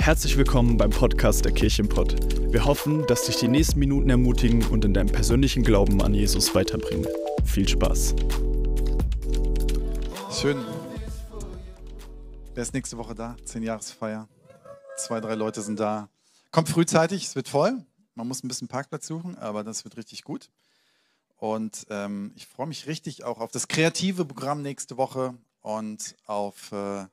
Herzlich willkommen beim Podcast der Kirchenpott. Wir hoffen, dass dich die nächsten Minuten ermutigen und in deinem persönlichen Glauben an Jesus weiterbringen. Viel Spaß. Schön. Wer ist nächste Woche da? Zehn Jahresfeier. Zwei, drei Leute sind da. Kommt frühzeitig, es wird voll. Man muss ein bisschen Parkplatz suchen, aber das wird richtig gut. Und ähm, ich freue mich richtig auch auf das kreative Programm nächste Woche und auf äh,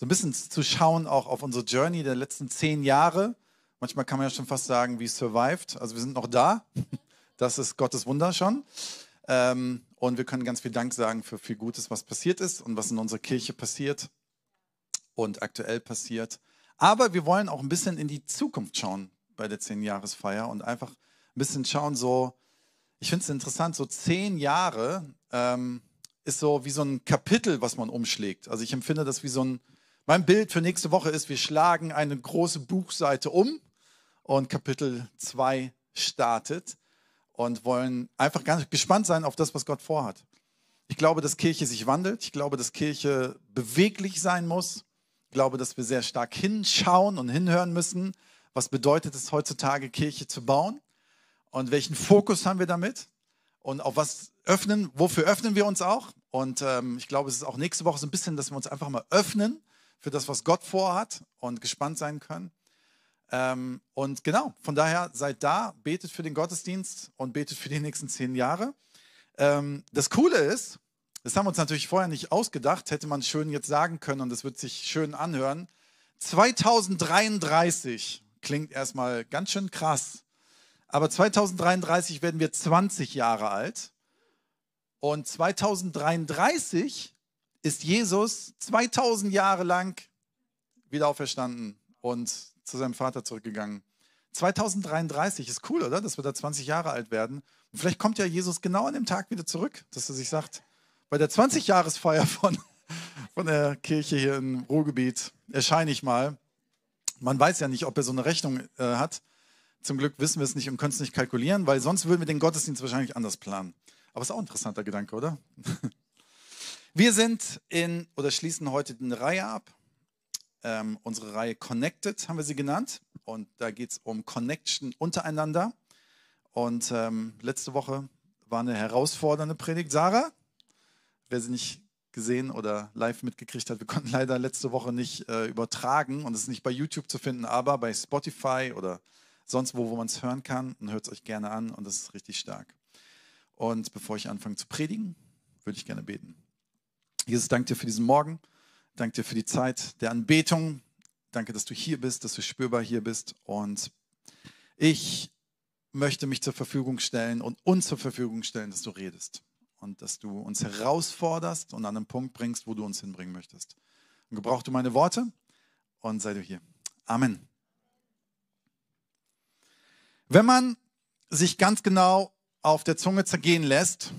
so ein bisschen zu schauen, auch auf unsere Journey der letzten zehn Jahre. Manchmal kann man ja schon fast sagen, wie survived. Also wir sind noch da. Das ist Gottes Wunder schon. Ähm, und wir können ganz viel Dank sagen für viel Gutes, was passiert ist und was in unserer Kirche passiert und aktuell passiert. Aber wir wollen auch ein bisschen in die Zukunft schauen bei der Zehn-Jahresfeier und einfach ein bisschen schauen, so, ich finde es interessant, so zehn Jahre ähm, ist so wie so ein Kapitel, was man umschlägt. Also ich empfinde das wie so ein, mein Bild für nächste Woche ist, wir schlagen eine große Buchseite um und Kapitel 2 startet und wollen einfach ganz gespannt sein auf das, was Gott vorhat. Ich glaube, dass Kirche sich wandelt. Ich glaube, dass Kirche beweglich sein muss. Ich glaube, dass wir sehr stark hinschauen und hinhören müssen. Was bedeutet es heutzutage, Kirche zu bauen? Und welchen Fokus haben wir damit? Und auf was öffnen, wofür öffnen wir uns auch? Und ähm, ich glaube, es ist auch nächste Woche so ein bisschen, dass wir uns einfach mal öffnen für das, was Gott vorhat und gespannt sein können. Ähm, und genau, von daher seid da, betet für den Gottesdienst und betet für die nächsten zehn Jahre. Ähm, das Coole ist, das haben wir uns natürlich vorher nicht ausgedacht, hätte man schön jetzt sagen können und es wird sich schön anhören. 2033 klingt erstmal ganz schön krass, aber 2033 werden wir 20 Jahre alt und 2033 ist Jesus 2000 Jahre lang wieder auferstanden und zu seinem Vater zurückgegangen. 2033 ist cool, oder? Dass wir da 20 Jahre alt werden. Und vielleicht kommt ja Jesus genau an dem Tag wieder zurück, dass er sich sagt, bei der 20-Jahresfeier von, von der Kirche hier im Ruhrgebiet erscheine ich mal. Man weiß ja nicht, ob er so eine Rechnung äh, hat. Zum Glück wissen wir es nicht und können es nicht kalkulieren, weil sonst würden wir den Gottesdienst wahrscheinlich anders planen. Aber ist auch ein interessanter Gedanke, oder? Wir sind in oder schließen heute eine Reihe ab. Ähm, unsere Reihe Connected haben wir sie genannt. Und da geht es um Connection untereinander. Und ähm, letzte Woche war eine herausfordernde Predigt. Sarah, wer sie nicht gesehen oder live mitgekriegt hat, wir konnten leider letzte Woche nicht äh, übertragen und es ist nicht bei YouTube zu finden, aber bei Spotify oder sonst wo, wo man es hören kann. Dann hört es euch gerne an und das ist richtig stark. Und bevor ich anfange zu predigen, würde ich gerne beten. Jesus, danke dir für diesen Morgen. Danke dir für die Zeit der Anbetung. Danke, dass du hier bist, dass du spürbar hier bist. Und ich möchte mich zur Verfügung stellen und uns zur Verfügung stellen, dass du redest und dass du uns herausforderst und an einen Punkt bringst, wo du uns hinbringen möchtest. Und gebrauch du meine Worte und sei du hier. Amen. Wenn man sich ganz genau auf der Zunge zergehen lässt,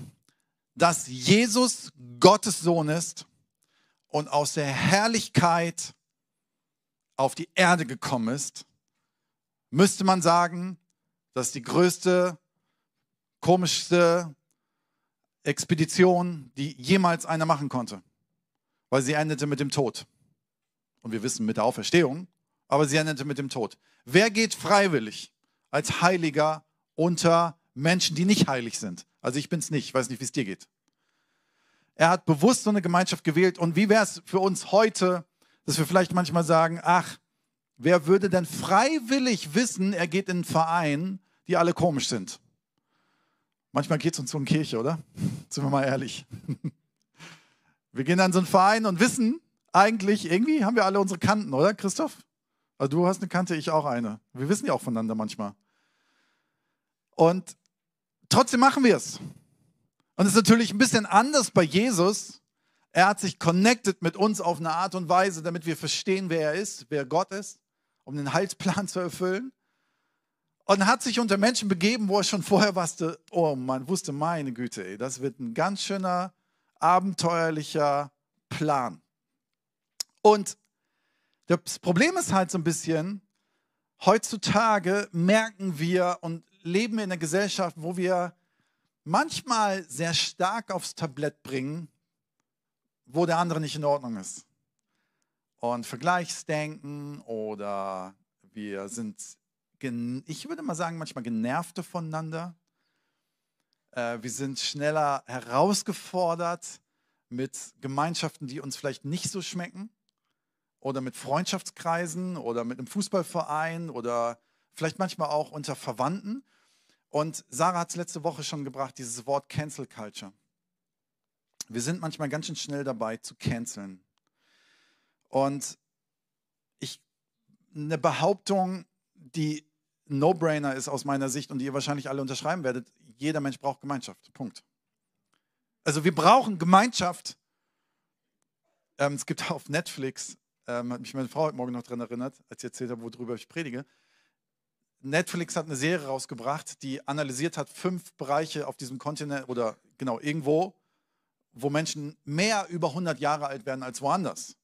dass Jesus Gottes Sohn ist und aus der Herrlichkeit auf die Erde gekommen ist, müsste man sagen, dass die größte, komischste Expedition, die jemals einer machen konnte, weil sie endete mit dem Tod. Und wir wissen mit der Auferstehung, aber sie endete mit dem Tod. Wer geht freiwillig als Heiliger unter Menschen, die nicht heilig sind? Also ich bin es nicht, ich weiß nicht, wie es dir geht. Er hat bewusst so eine Gemeinschaft gewählt. Und wie wäre es für uns heute, dass wir vielleicht manchmal sagen, ach, wer würde denn freiwillig wissen, er geht in einen Verein, die alle komisch sind? Manchmal geht es uns so in Kirche, oder? Sind wir mal ehrlich. Wir gehen an so einen Verein und wissen eigentlich, irgendwie haben wir alle unsere Kanten, oder Christoph? Also du hast eine Kante, ich auch eine. Wir wissen ja auch voneinander manchmal. Und Trotzdem machen wir es. Und es ist natürlich ein bisschen anders bei Jesus. Er hat sich connected mit uns auf eine Art und Weise, damit wir verstehen, wer er ist, wer Gott ist, um den Heilsplan zu erfüllen. Und hat sich unter Menschen begeben, wo er schon vorher wusste, oh man wusste, meine Güte, ey, das wird ein ganz schöner, abenteuerlicher Plan. Und das Problem ist halt so ein bisschen, heutzutage merken wir und leben in einer Gesellschaft, wo wir manchmal sehr stark aufs Tablett bringen, wo der andere nicht in Ordnung ist. und Vergleichsdenken oder wir sind, ich würde mal sagen, manchmal genervte voneinander. Äh, wir sind schneller herausgefordert mit Gemeinschaften, die uns vielleicht nicht so schmecken oder mit Freundschaftskreisen oder mit einem Fußballverein oder vielleicht manchmal auch unter Verwandten. Und Sarah hat es letzte Woche schon gebracht, dieses Wort Cancel Culture. Wir sind manchmal ganz schön schnell dabei zu canceln. Und ich, eine Behauptung, die No-Brainer ist aus meiner Sicht und die ihr wahrscheinlich alle unterschreiben werdet, jeder Mensch braucht Gemeinschaft. Punkt. Also wir brauchen Gemeinschaft. Ähm, es gibt auf Netflix, ähm, hat mich meine Frau heute Morgen noch daran erinnert, als sie erzählt hat, worüber ich predige. Netflix hat eine Serie rausgebracht, die analysiert hat fünf Bereiche auf diesem Kontinent oder genau irgendwo, wo Menschen mehr über 100 Jahre alt werden als woanders.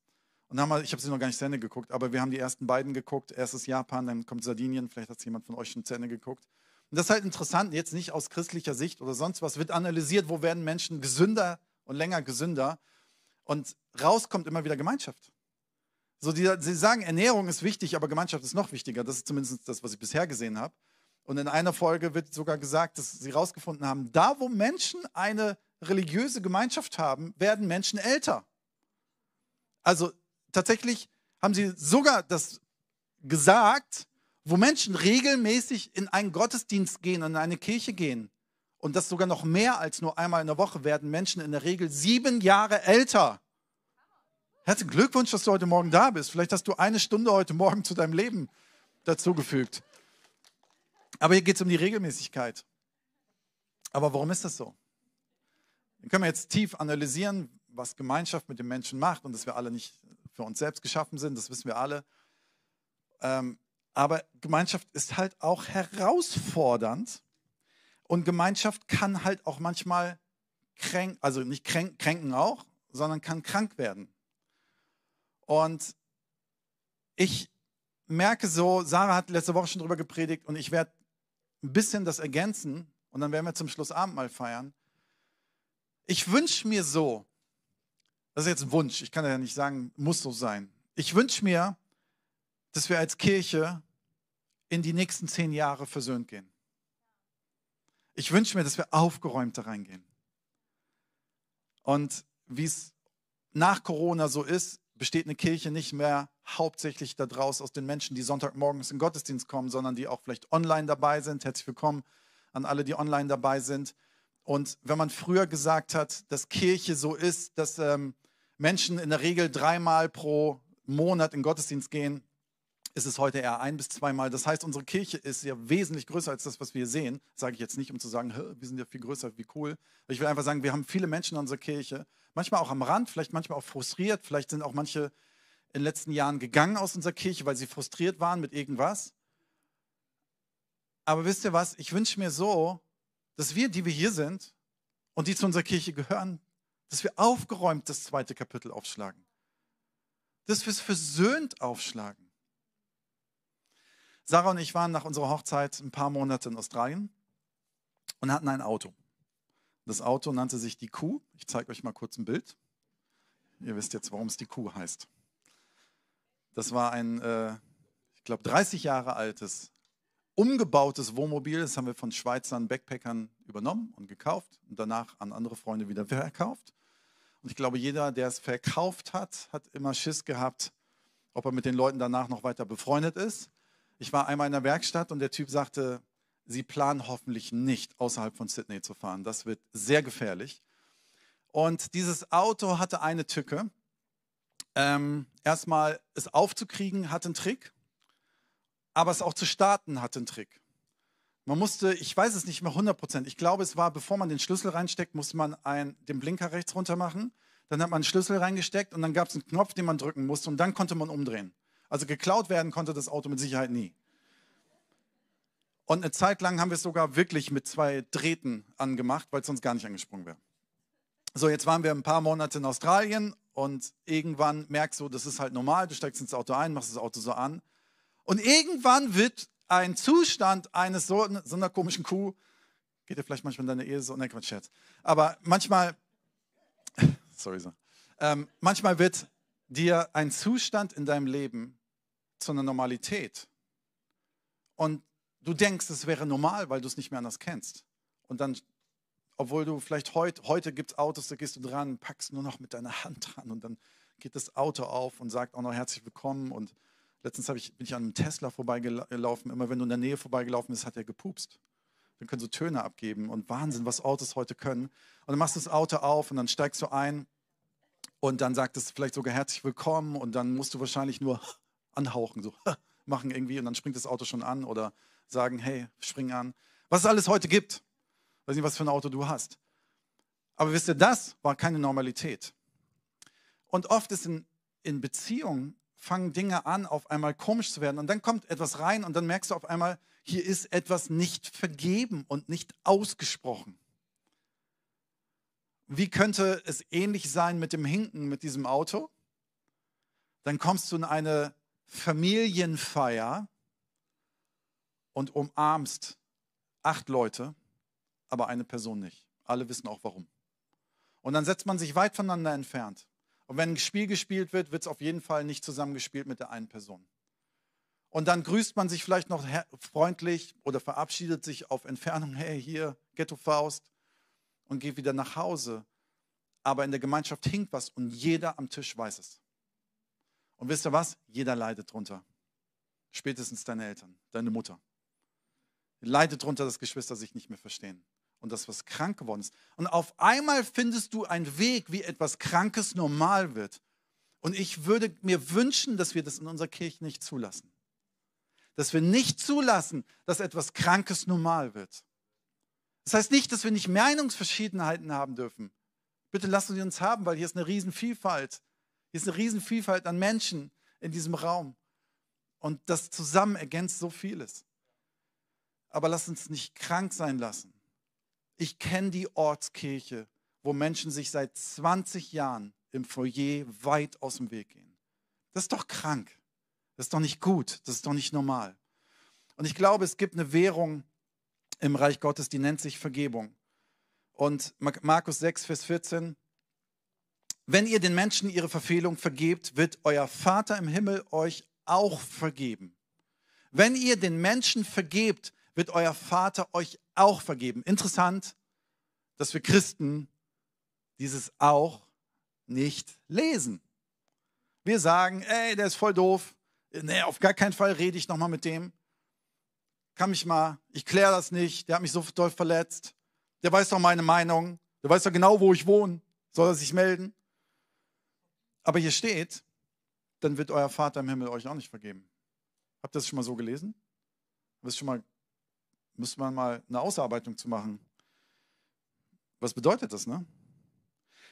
Und haben wir, ich habe sie noch gar nicht zu Ende geguckt, aber wir haben die ersten beiden geguckt. Erstes Japan, dann kommt Sardinien, vielleicht hat es jemand von euch schon zu Ende geguckt. Und das ist halt interessant, jetzt nicht aus christlicher Sicht oder sonst was, wird analysiert, wo werden Menschen gesünder und länger gesünder. Und rauskommt immer wieder Gemeinschaft. So, die, sie sagen, Ernährung ist wichtig, aber Gemeinschaft ist noch wichtiger. Das ist zumindest das, was ich bisher gesehen habe. Und in einer Folge wird sogar gesagt, dass sie herausgefunden haben, da wo Menschen eine religiöse Gemeinschaft haben, werden Menschen älter. Also tatsächlich haben sie sogar das gesagt, wo Menschen regelmäßig in einen Gottesdienst gehen, in eine Kirche gehen, und das sogar noch mehr als nur einmal in der Woche, werden Menschen in der Regel sieben Jahre älter. Herzlichen Glückwunsch, dass du heute Morgen da bist. Vielleicht hast du eine Stunde heute Morgen zu deinem Leben dazugefügt. Aber hier geht es um die Regelmäßigkeit. Aber warum ist das so? Dann können wir jetzt tief analysieren, was Gemeinschaft mit den Menschen macht und dass wir alle nicht für uns selbst geschaffen sind, das wissen wir alle. Ähm, aber Gemeinschaft ist halt auch herausfordernd und Gemeinschaft kann halt auch manchmal kränken, also nicht kränk, kränken auch, sondern kann krank werden. Und ich merke so, Sarah hat letzte Woche schon darüber gepredigt und ich werde ein bisschen das ergänzen und dann werden wir zum Schluss Abendmahl feiern. Ich wünsche mir so, das ist jetzt ein Wunsch, ich kann ja nicht sagen, muss so sein. Ich wünsche mir, dass wir als Kirche in die nächsten zehn Jahre versöhnt gehen. Ich wünsche mir, dass wir aufgeräumt da reingehen. Und wie es nach Corona so ist, besteht eine Kirche nicht mehr hauptsächlich daraus aus den Menschen, die Sonntagmorgens in den Gottesdienst kommen, sondern die auch vielleicht online dabei sind. Herzlich willkommen an alle, die online dabei sind. Und wenn man früher gesagt hat, dass Kirche so ist, dass ähm, Menschen in der Regel dreimal pro Monat in Gottesdienst gehen, ist es heute eher ein bis zweimal. Das heißt, unsere Kirche ist ja wesentlich größer als das, was wir sehen. Sage ich jetzt nicht, um zu sagen, wir sind ja viel größer, wie cool. Ich will einfach sagen, wir haben viele Menschen in unserer Kirche, manchmal auch am Rand, vielleicht manchmal auch frustriert. Vielleicht sind auch manche in den letzten Jahren gegangen aus unserer Kirche, weil sie frustriert waren mit irgendwas. Aber wisst ihr was? Ich wünsche mir so, dass wir, die wir hier sind und die zu unserer Kirche gehören, dass wir aufgeräumt das zweite Kapitel aufschlagen. Dass wir es versöhnt aufschlagen. Sarah und ich waren nach unserer Hochzeit ein paar Monate in Australien und hatten ein Auto. Das Auto nannte sich die Kuh. Ich zeige euch mal kurz ein Bild. Ihr wisst jetzt, warum es die Kuh heißt. Das war ein, äh, ich glaube, 30 Jahre altes, umgebautes Wohnmobil. Das haben wir von Schweizern Backpackern übernommen und gekauft und danach an andere Freunde wieder verkauft. Und ich glaube, jeder, der es verkauft hat, hat immer Schiss gehabt, ob er mit den Leuten danach noch weiter befreundet ist. Ich war einmal in der Werkstatt und der Typ sagte, Sie planen hoffentlich nicht außerhalb von Sydney zu fahren. Das wird sehr gefährlich. Und dieses Auto hatte eine Tücke. Ähm, erstmal es aufzukriegen hat einen Trick, aber es auch zu starten hat einen Trick. Man musste, ich weiß es nicht mehr 100 Ich glaube, es war, bevor man den Schlüssel reinsteckt, musste man ein, den Blinker rechts runter machen. Dann hat man einen Schlüssel reingesteckt und dann gab es einen Knopf, den man drücken musste und dann konnte man umdrehen. Also geklaut werden konnte das Auto mit Sicherheit nie. Und eine Zeit lang haben wir es sogar wirklich mit zwei Drähten angemacht, weil es sonst gar nicht angesprungen wäre. So, jetzt waren wir ein paar Monate in Australien und irgendwann merkst du, das ist halt normal, du steigst ins Auto ein, machst das Auto so an. Und irgendwann wird ein Zustand eines so, so einer komischen Kuh, geht dir vielleicht manchmal in deine Ehe so, ne, Quatsch, Scherz. Aber manchmal, sorry so, ähm, manchmal wird dir ein Zustand in deinem Leben zu einer Normalität und du denkst, es wäre normal, weil du es nicht mehr anders kennst. Und dann, obwohl du vielleicht heute, heute gibt es Autos, da gehst du dran, packst nur noch mit deiner Hand dran und dann geht das Auto auf und sagt auch noch herzlich willkommen. Und letztens ich, bin ich an einem Tesla vorbeigelaufen. Immer wenn du in der Nähe vorbeigelaufen bist, hat er gepupst. Dann können so Töne abgeben und Wahnsinn, was Autos heute können. Und dann machst du das Auto auf und dann steigst du ein und dann sagt es vielleicht sogar herzlich willkommen und dann musst du wahrscheinlich nur anhauchen, so machen irgendwie und dann springt das Auto schon an oder sagen, hey, spring an. Was es alles heute gibt. Weiß nicht, was für ein Auto du hast. Aber wisst ihr, das war keine Normalität. Und oft ist in, in Beziehungen fangen Dinge an, auf einmal komisch zu werden. Und dann kommt etwas rein und dann merkst du auf einmal, hier ist etwas nicht vergeben und nicht ausgesprochen. Wie könnte es ähnlich sein mit dem Hinken mit diesem Auto? Dann kommst du in eine Familienfeier und umarmst acht Leute, aber eine Person nicht. Alle wissen auch warum. Und dann setzt man sich weit voneinander entfernt. Und wenn ein Spiel gespielt wird, wird es auf jeden Fall nicht zusammengespielt mit der einen Person. Und dann grüßt man sich vielleicht noch freundlich oder verabschiedet sich auf Entfernung, hey, hier, Ghetto Faust, und geht wieder nach Hause. Aber in der Gemeinschaft hinkt was und jeder am Tisch weiß es. Und wisst ihr was? Jeder leidet drunter. Spätestens deine Eltern, deine Mutter. Leidet drunter, dass Geschwister sich nicht mehr verstehen und das, was krank geworden ist. Und auf einmal findest du einen Weg, wie etwas Krankes normal wird. Und ich würde mir wünschen, dass wir das in unserer Kirche nicht zulassen. Dass wir nicht zulassen, dass etwas Krankes normal wird. Das heißt nicht, dass wir nicht Meinungsverschiedenheiten haben dürfen. Bitte lassen Sie uns haben, weil hier ist eine Riesenvielfalt. Hier ist eine Riesenvielfalt an Menschen in diesem Raum. Und das zusammen ergänzt so vieles. Aber lass uns nicht krank sein lassen. Ich kenne die Ortskirche, wo Menschen sich seit 20 Jahren im Foyer weit aus dem Weg gehen. Das ist doch krank. Das ist doch nicht gut. Das ist doch nicht normal. Und ich glaube, es gibt eine Währung im Reich Gottes, die nennt sich Vergebung. Und Markus 6, Vers 14. Wenn ihr den Menschen ihre Verfehlung vergebt, wird euer Vater im Himmel euch auch vergeben. Wenn ihr den Menschen vergebt, wird euer Vater euch auch vergeben. Interessant, dass wir Christen dieses auch nicht lesen. Wir sagen, ey, der ist voll doof. Nee, auf gar keinen Fall rede ich nochmal mit dem. Kann mich mal, ich kläre das nicht. Der hat mich so doll verletzt. Der weiß doch meine Meinung. Der weiß doch genau, wo ich wohne. Soll er sich melden? Aber hier steht, dann wird euer Vater im Himmel euch auch nicht vergeben. Habt ihr das schon mal so gelesen? Das schon mal, müsste man mal eine Ausarbeitung zu machen. Was bedeutet das, ne?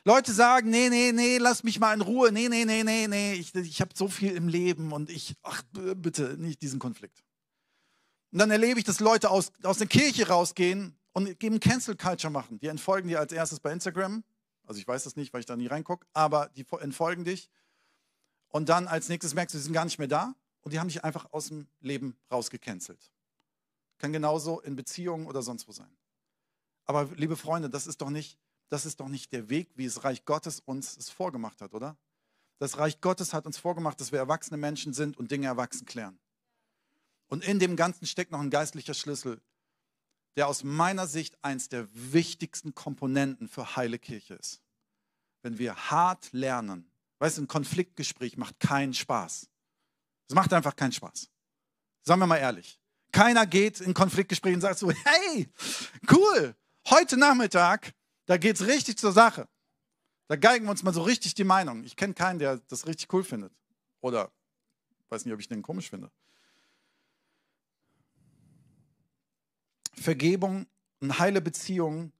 Leute sagen, nee, nee, nee, lass mich mal in Ruhe. Nee, nee, nee, nee, nee, ich, ich habe so viel im Leben und ich, ach, bitte, nicht diesen Konflikt. Und dann erlebe ich, dass Leute aus, aus der Kirche rausgehen und eben Cancel Culture machen. Die entfolgen dir als erstes bei Instagram. Also ich weiß das nicht, weil ich da nie reingucke, aber die entfolgen dich. Und dann als nächstes merkst du, sie sind gar nicht mehr da und die haben dich einfach aus dem Leben rausgecancelt. Kann genauso in Beziehungen oder sonst wo sein. Aber liebe Freunde, das ist doch nicht, das ist doch nicht der Weg, wie das Reich Gottes uns es vorgemacht hat, oder? Das Reich Gottes hat uns vorgemacht, dass wir erwachsene Menschen sind und Dinge erwachsen klären. Und in dem Ganzen steckt noch ein geistlicher Schlüssel, der aus meiner Sicht eins der wichtigsten Komponenten für heile Kirche ist. Wenn wir hart lernen, weißt du, ein Konfliktgespräch macht keinen Spaß. Es macht einfach keinen Spaß. Sagen wir mal ehrlich. Keiner geht in Konfliktgespräche und sagt so, hey, cool, heute Nachmittag, da geht es richtig zur Sache. Da geigen wir uns mal so richtig die Meinung. Ich kenne keinen, der das richtig cool findet. Oder weiß nicht, ob ich den komisch finde. Vergebung und heile Beziehungen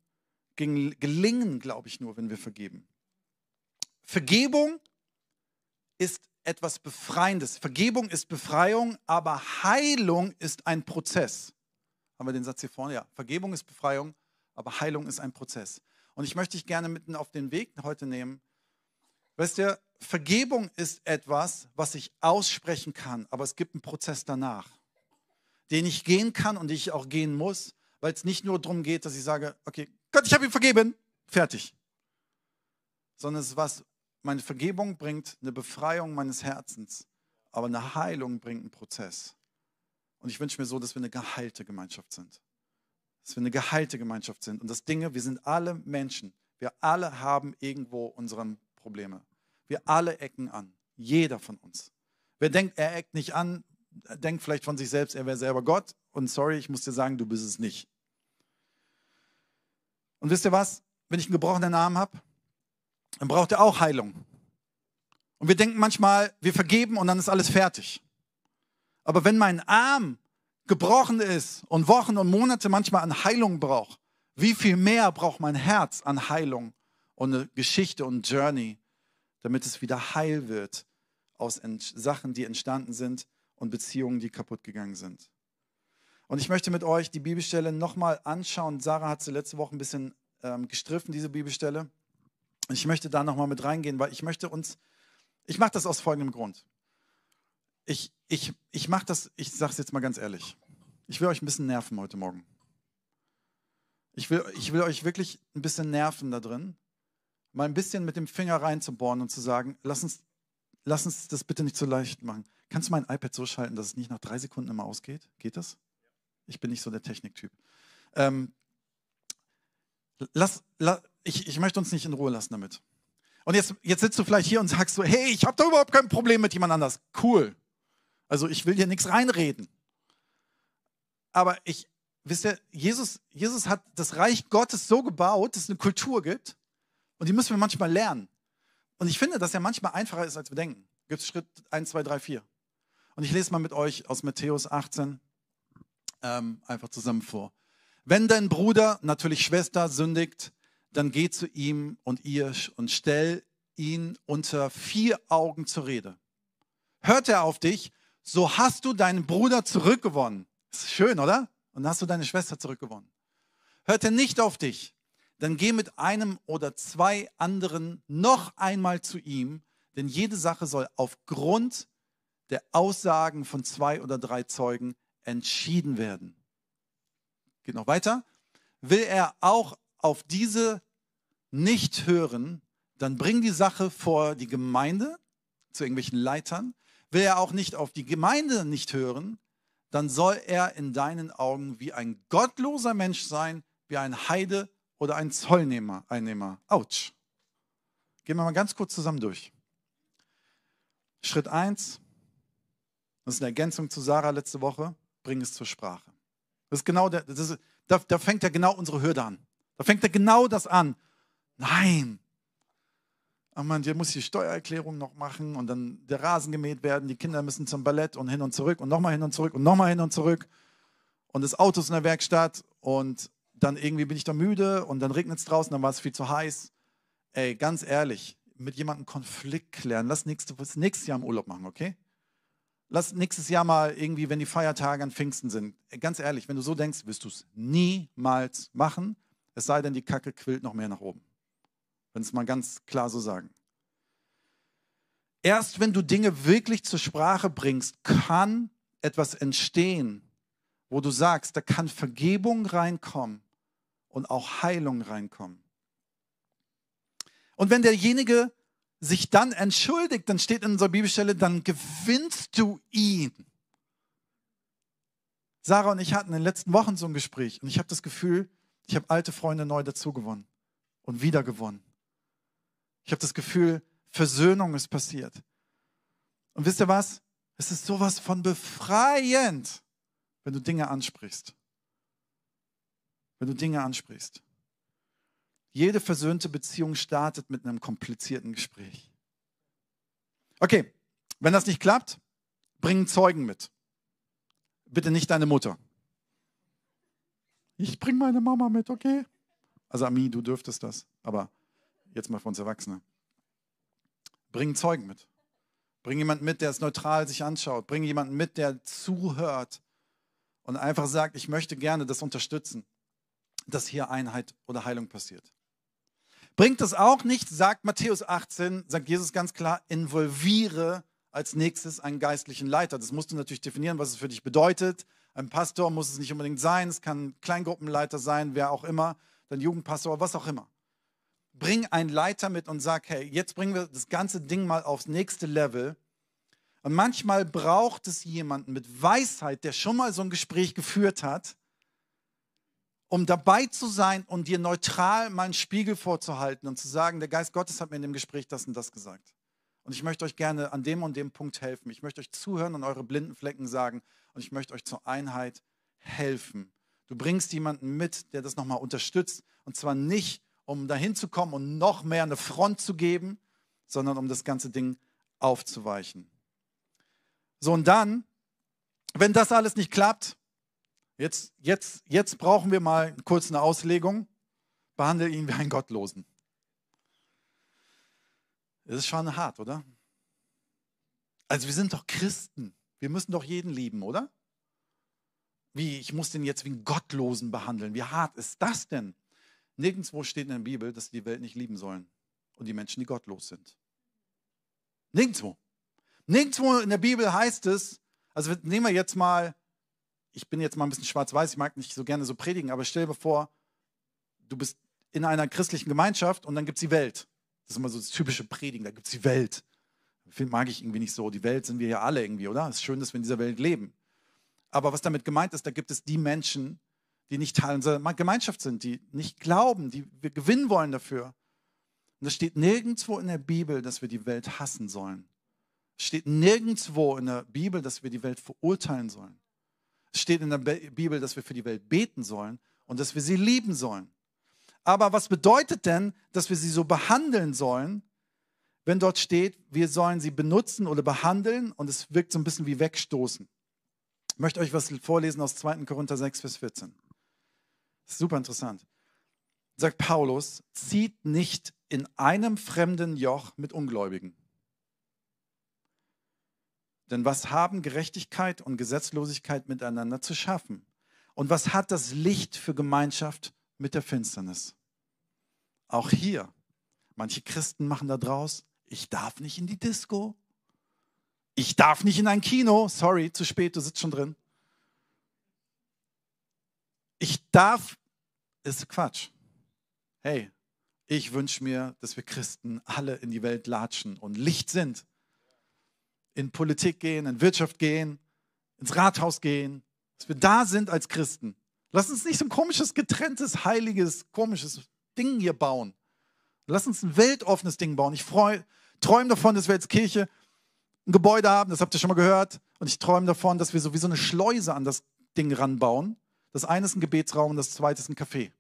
gelingen, glaube ich, nur, wenn wir vergeben. Vergebung ist etwas Befreiendes. Vergebung ist Befreiung, aber Heilung ist ein Prozess. Haben wir den Satz hier vorne? Ja. Vergebung ist Befreiung, aber Heilung ist ein Prozess. Und ich möchte dich gerne mitten auf den Weg heute nehmen. Weißt du, Vergebung ist etwas, was ich aussprechen kann, aber es gibt einen Prozess danach, den ich gehen kann und den ich auch gehen muss, weil es nicht nur darum geht, dass ich sage, okay, Gott, ich habe ihm vergeben, fertig. Sondern es ist was, meine Vergebung bringt eine Befreiung meines Herzens, aber eine Heilung bringt einen Prozess. Und ich wünsche mir so, dass wir eine geheilte Gemeinschaft sind. Dass wir eine geheilte Gemeinschaft sind. Und das Dinge, wir sind alle Menschen. Wir alle haben irgendwo unsere Probleme. Wir alle ecken an. Jeder von uns. Wer denkt, er eckt nicht an, denkt vielleicht von sich selbst, er wäre selber Gott. Und sorry, ich muss dir sagen, du bist es nicht. Und wisst ihr was? Wenn ich einen gebrochenen Arm habe, dann braucht er auch Heilung. Und wir denken manchmal, wir vergeben und dann ist alles fertig. Aber wenn mein Arm gebrochen ist und Wochen und Monate manchmal an Heilung braucht, wie viel mehr braucht mein Herz an Heilung und eine Geschichte und Journey, damit es wieder heil wird aus Sachen, die entstanden sind und Beziehungen, die kaputt gegangen sind. Und ich möchte mit euch die Bibelstelle nochmal anschauen. Sarah hat sie letzte Woche ein bisschen ähm, gestriffen, diese Bibelstelle. Ich möchte da nochmal mit reingehen, weil ich möchte uns, ich mache das aus folgendem Grund. Ich, ich, ich mache das, ich sage es jetzt mal ganz ehrlich. Ich will euch ein bisschen nerven heute Morgen. Ich will, ich will euch wirklich ein bisschen nerven da drin, mal ein bisschen mit dem Finger reinzubohren und zu sagen, lass uns, lass uns das bitte nicht so leicht machen. Kannst du mein iPad so schalten, dass es nicht nach drei Sekunden immer ausgeht? Geht das? Ich bin nicht so der Techniktyp. Ähm, lass, lass, ich, ich möchte uns nicht in Ruhe lassen damit. Und jetzt, jetzt sitzt du vielleicht hier und sagst so, hey, ich habe da überhaupt kein Problem mit jemand anders. Cool. Also ich will dir nichts reinreden. Aber ich, wisst ihr, Jesus, Jesus hat das Reich Gottes so gebaut, dass es eine Kultur gibt. Und die müssen wir manchmal lernen. Und ich finde, dass er manchmal einfacher ist, als wir denken. Gibt es Schritt 1, 2, 3, 4. Und ich lese mal mit euch aus Matthäus 18 ähm, einfach zusammen vor. Wenn dein Bruder, natürlich Schwester, sündigt, dann geh zu ihm und ihr und stell ihn unter vier Augen zur Rede. Hört er auf dich, so hast du deinen Bruder zurückgewonnen. Ist schön, oder? Und hast du deine Schwester zurückgewonnen. Hört er nicht auf dich, dann geh mit einem oder zwei anderen noch einmal zu ihm, denn jede Sache soll aufgrund der Aussagen von zwei oder drei Zeugen entschieden werden. Geht noch weiter. Will er auch auf diese nicht hören, dann bring die Sache vor die Gemeinde, zu irgendwelchen Leitern. Will er auch nicht auf die Gemeinde nicht hören, dann soll er in deinen Augen wie ein gottloser Mensch sein, wie ein Heide oder ein Zollnehmer, Einnehmer. Autsch. Gehen wir mal ganz kurz zusammen durch. Schritt 1, das ist eine Ergänzung zu Sarah letzte Woche, bring es zur Sprache. Das ist genau der, das ist, da, da fängt ja genau unsere Hürde an. Da fängt ja genau das an. Nein. Ach man, der muss die Steuererklärung noch machen und dann der Rasen gemäht werden, die Kinder müssen zum Ballett und hin und zurück und nochmal hin und zurück und nochmal hin und zurück. Und das Auto ist in der Werkstatt und dann irgendwie bin ich da müde und dann regnet es draußen, dann war es viel zu heiß. Ey, ganz ehrlich, mit jemandem Konflikt klären. Lass nächstes, nächstes Jahr im Urlaub machen, okay? Lass nächstes Jahr mal irgendwie, wenn die Feiertage an Pfingsten sind. Ganz ehrlich, wenn du so denkst, wirst du es niemals machen, es sei denn, die Kacke quillt noch mehr nach oben. Wenn es mal ganz klar so sagen. Erst wenn du Dinge wirklich zur Sprache bringst, kann etwas entstehen, wo du sagst, da kann Vergebung reinkommen und auch Heilung reinkommen. Und wenn derjenige sich dann entschuldigt, dann steht in unserer Bibelstelle, dann gewinnst du ihn. Sarah und ich hatten in den letzten Wochen so ein Gespräch und ich habe das Gefühl, ich habe alte Freunde neu dazugewonnen und wieder gewonnen. Ich habe das Gefühl, Versöhnung ist passiert. Und wisst ihr was? Es ist sowas von befreiend, wenn du Dinge ansprichst. Wenn du Dinge ansprichst. Jede versöhnte Beziehung startet mit einem komplizierten Gespräch. Okay, wenn das nicht klappt, bring Zeugen mit. Bitte nicht deine Mutter. Ich bringe meine Mama mit, okay? Also Ami, du dürftest das, aber jetzt mal für uns Erwachsene. Bring Zeugen mit. Bring jemanden mit, der es neutral sich anschaut. Bring jemanden mit, der zuhört und einfach sagt, ich möchte gerne das unterstützen, dass hier Einheit oder Heilung passiert. Bringt es auch nicht, sagt Matthäus 18, sagt Jesus ganz klar, involviere als nächstes einen geistlichen Leiter. Das musst du natürlich definieren, was es für dich bedeutet. Ein Pastor muss es nicht unbedingt sein, es kann Kleingruppenleiter sein, wer auch immer, dein Jugendpastor, was auch immer. bring einen Leiter mit und sag, hey, jetzt bringen wir das ganze Ding mal aufs nächste Level. Und manchmal braucht es jemanden mit Weisheit, der schon mal so ein Gespräch geführt hat, um dabei zu sein und dir neutral mal einen Spiegel vorzuhalten und zu sagen, der Geist Gottes hat mir in dem Gespräch das und das gesagt. Und ich möchte euch gerne an dem und dem Punkt helfen. Ich möchte euch zuhören und eure blinden Flecken sagen. Und ich möchte euch zur Einheit helfen. Du bringst jemanden mit, der das nochmal unterstützt. Und zwar nicht, um dahin zu kommen und noch mehr eine Front zu geben, sondern um das ganze Ding aufzuweichen. So, und dann, wenn das alles nicht klappt, jetzt, jetzt, jetzt brauchen wir mal kurz eine Auslegung. Behandle ihn wie einen Gottlosen. Das ist schon hart, oder? Also wir sind doch Christen. Wir müssen doch jeden lieben, oder? Wie, ich muss den jetzt wie einen Gottlosen behandeln. Wie hart ist das denn? Nirgendwo steht in der Bibel, dass die Welt nicht lieben sollen und die Menschen, die gottlos sind. Nirgendwo. Nirgendwo in der Bibel heißt es, also nehmen wir jetzt mal, ich bin jetzt mal ein bisschen schwarz-weiß, ich mag nicht so gerne so predigen, aber stell dir vor, du bist in einer christlichen Gemeinschaft und dann gibt es die Welt. Das ist immer so das typische Predigen, da gibt es die Welt. Das mag ich irgendwie nicht so. Die Welt sind wir ja alle irgendwie, oder? Es ist schön, dass wir in dieser Welt leben. Aber was damit gemeint ist, da gibt es die Menschen, die nicht Teil unserer Gemeinschaft sind, die nicht glauben, die wir gewinnen wollen dafür. Und es steht nirgendwo in der Bibel, dass wir die Welt hassen sollen. Es steht nirgendwo in der Bibel, dass wir die Welt verurteilen sollen. Es steht in der Bibel, dass wir für die Welt beten sollen und dass wir sie lieben sollen. Aber was bedeutet denn, dass wir sie so behandeln sollen, wenn dort steht, wir sollen sie benutzen oder behandeln und es wirkt so ein bisschen wie wegstoßen? Ich möchte euch was vorlesen aus 2. Korinther 6, Vers 14. Super interessant. Sagt Paulus, zieht nicht in einem fremden Joch mit Ungläubigen. Denn was haben Gerechtigkeit und Gesetzlosigkeit miteinander zu schaffen? Und was hat das Licht für Gemeinschaft mit der Finsternis? Auch hier, manche Christen machen da draus, ich darf nicht in die Disco, ich darf nicht in ein Kino, sorry, zu spät, du sitzt schon drin. Ich darf, ist Quatsch. Hey, ich wünsche mir, dass wir Christen alle in die Welt latschen und Licht sind. In Politik gehen, in Wirtschaft gehen, ins Rathaus gehen, dass wir da sind als Christen. Lass uns nicht so ein komisches, getrenntes, heiliges, komisches Ding hier bauen. Lass uns ein weltoffenes Ding bauen. Ich träume davon, dass wir als Kirche ein Gebäude haben, das habt ihr schon mal gehört. Und ich träume davon, dass wir so wie so eine Schleuse an das Ding ranbauen. Das eine ist ein Gebetsraum und das zweite ist ein Café.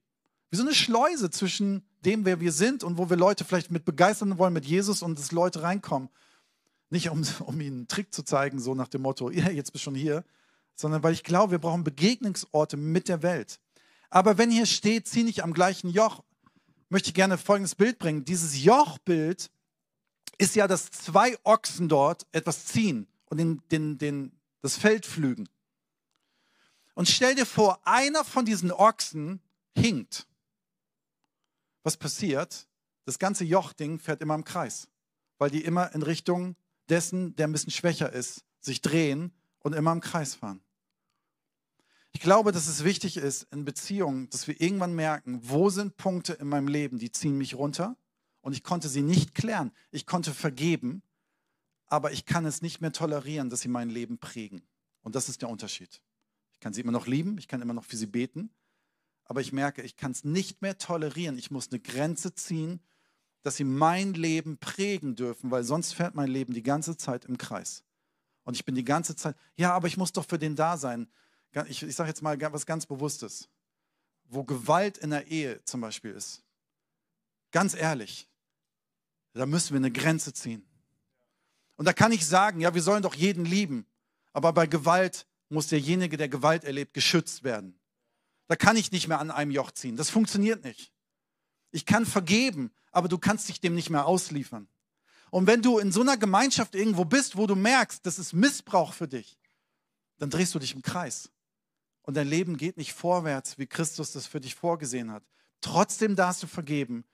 Wie so eine Schleuse zwischen dem, wer wir sind und wo wir Leute vielleicht mit begeistern wollen mit Jesus und dass Leute reinkommen. Nicht um, um ihnen einen Trick zu zeigen, so nach dem Motto, ja, jetzt bist du schon hier, sondern weil ich glaube, wir brauchen Begegnungsorte mit der Welt. Aber wenn hier steht, zieh nicht am gleichen Joch, möchte ich gerne folgendes Bild bringen. Dieses Jochbild ist ja, dass zwei Ochsen dort etwas ziehen und den, den, den, das Feld pflügen. Und stell dir vor, einer von diesen Ochsen hinkt. Was passiert? Das ganze Jochding fährt immer im Kreis, weil die immer in Richtung dessen, der ein bisschen schwächer ist, sich drehen und immer im Kreis fahren. Ich glaube, dass es wichtig ist in Beziehungen, dass wir irgendwann merken, wo sind Punkte in meinem Leben, die ziehen mich runter und ich konnte sie nicht klären. Ich konnte vergeben, aber ich kann es nicht mehr tolerieren, dass sie mein Leben prägen. Und das ist der Unterschied. Ich kann sie immer noch lieben, ich kann immer noch für sie beten, aber ich merke, ich kann es nicht mehr tolerieren. Ich muss eine Grenze ziehen, dass sie mein Leben prägen dürfen, weil sonst fährt mein Leben die ganze Zeit im Kreis. Und ich bin die ganze Zeit, ja, aber ich muss doch für den da sein ich, ich sage jetzt mal was ganz Bewusstes, wo Gewalt in der Ehe zum Beispiel ist, ganz ehrlich, da müssen wir eine Grenze ziehen. Und da kann ich sagen, ja, wir sollen doch jeden lieben, aber bei Gewalt muss derjenige, der Gewalt erlebt, geschützt werden. Da kann ich nicht mehr an einem Joch ziehen. Das funktioniert nicht. Ich kann vergeben, aber du kannst dich dem nicht mehr ausliefern. Und wenn du in so einer Gemeinschaft irgendwo bist, wo du merkst, das ist Missbrauch für dich, dann drehst du dich im Kreis und dein Leben geht nicht vorwärts, wie Christus das für dich vorgesehen hat. Trotzdem darfst du vergeben,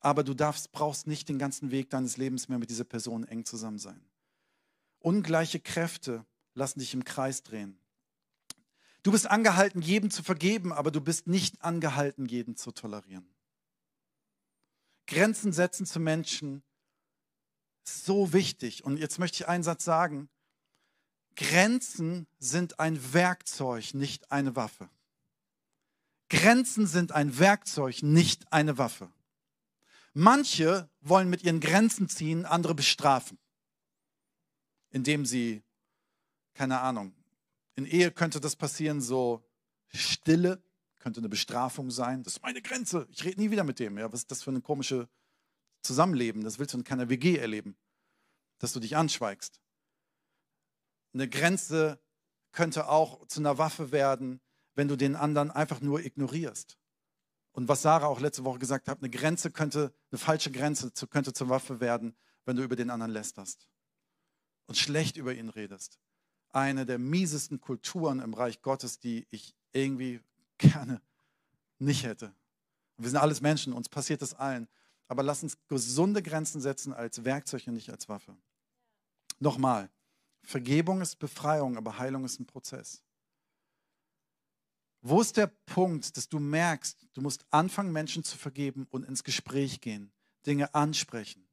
aber du darfst, brauchst nicht den ganzen Weg deines Lebens mehr mit dieser Person eng zusammen sein. Ungleiche Kräfte lassen dich im Kreis drehen. Du bist angehalten, jedem zu vergeben, aber du bist nicht angehalten, jeden zu tolerieren. Grenzen setzen zu Menschen ist so wichtig. Und jetzt möchte ich einen Satz sagen. Grenzen sind ein Werkzeug, nicht eine Waffe. Grenzen sind ein Werkzeug, nicht eine Waffe. Manche wollen mit ihren Grenzen ziehen, andere bestrafen, indem sie, keine Ahnung, in Ehe könnte das passieren, so Stille könnte eine Bestrafung sein. Das ist meine Grenze. Ich rede nie wieder mit dem. Ja, was ist das für ein komisches Zusammenleben? Das willst du in keiner WG erleben, dass du dich anschweigst. Eine Grenze könnte auch zu einer Waffe werden, wenn du den anderen einfach nur ignorierst. Und was Sarah auch letzte Woche gesagt hat, eine Grenze könnte, eine falsche Grenze könnte zur Waffe werden, wenn du über den anderen lästerst und schlecht über ihn redest. Eine der miesesten Kulturen im Reich Gottes, die ich irgendwie gerne nicht hätte. Wir sind alles Menschen, uns passiert das allen. Aber lass uns gesunde Grenzen setzen als Werkzeug und nicht als Waffe. Nochmal, Vergebung ist Befreiung, aber Heilung ist ein Prozess. Wo ist der Punkt, dass du merkst, du musst anfangen, Menschen zu vergeben und ins Gespräch gehen, Dinge ansprechen?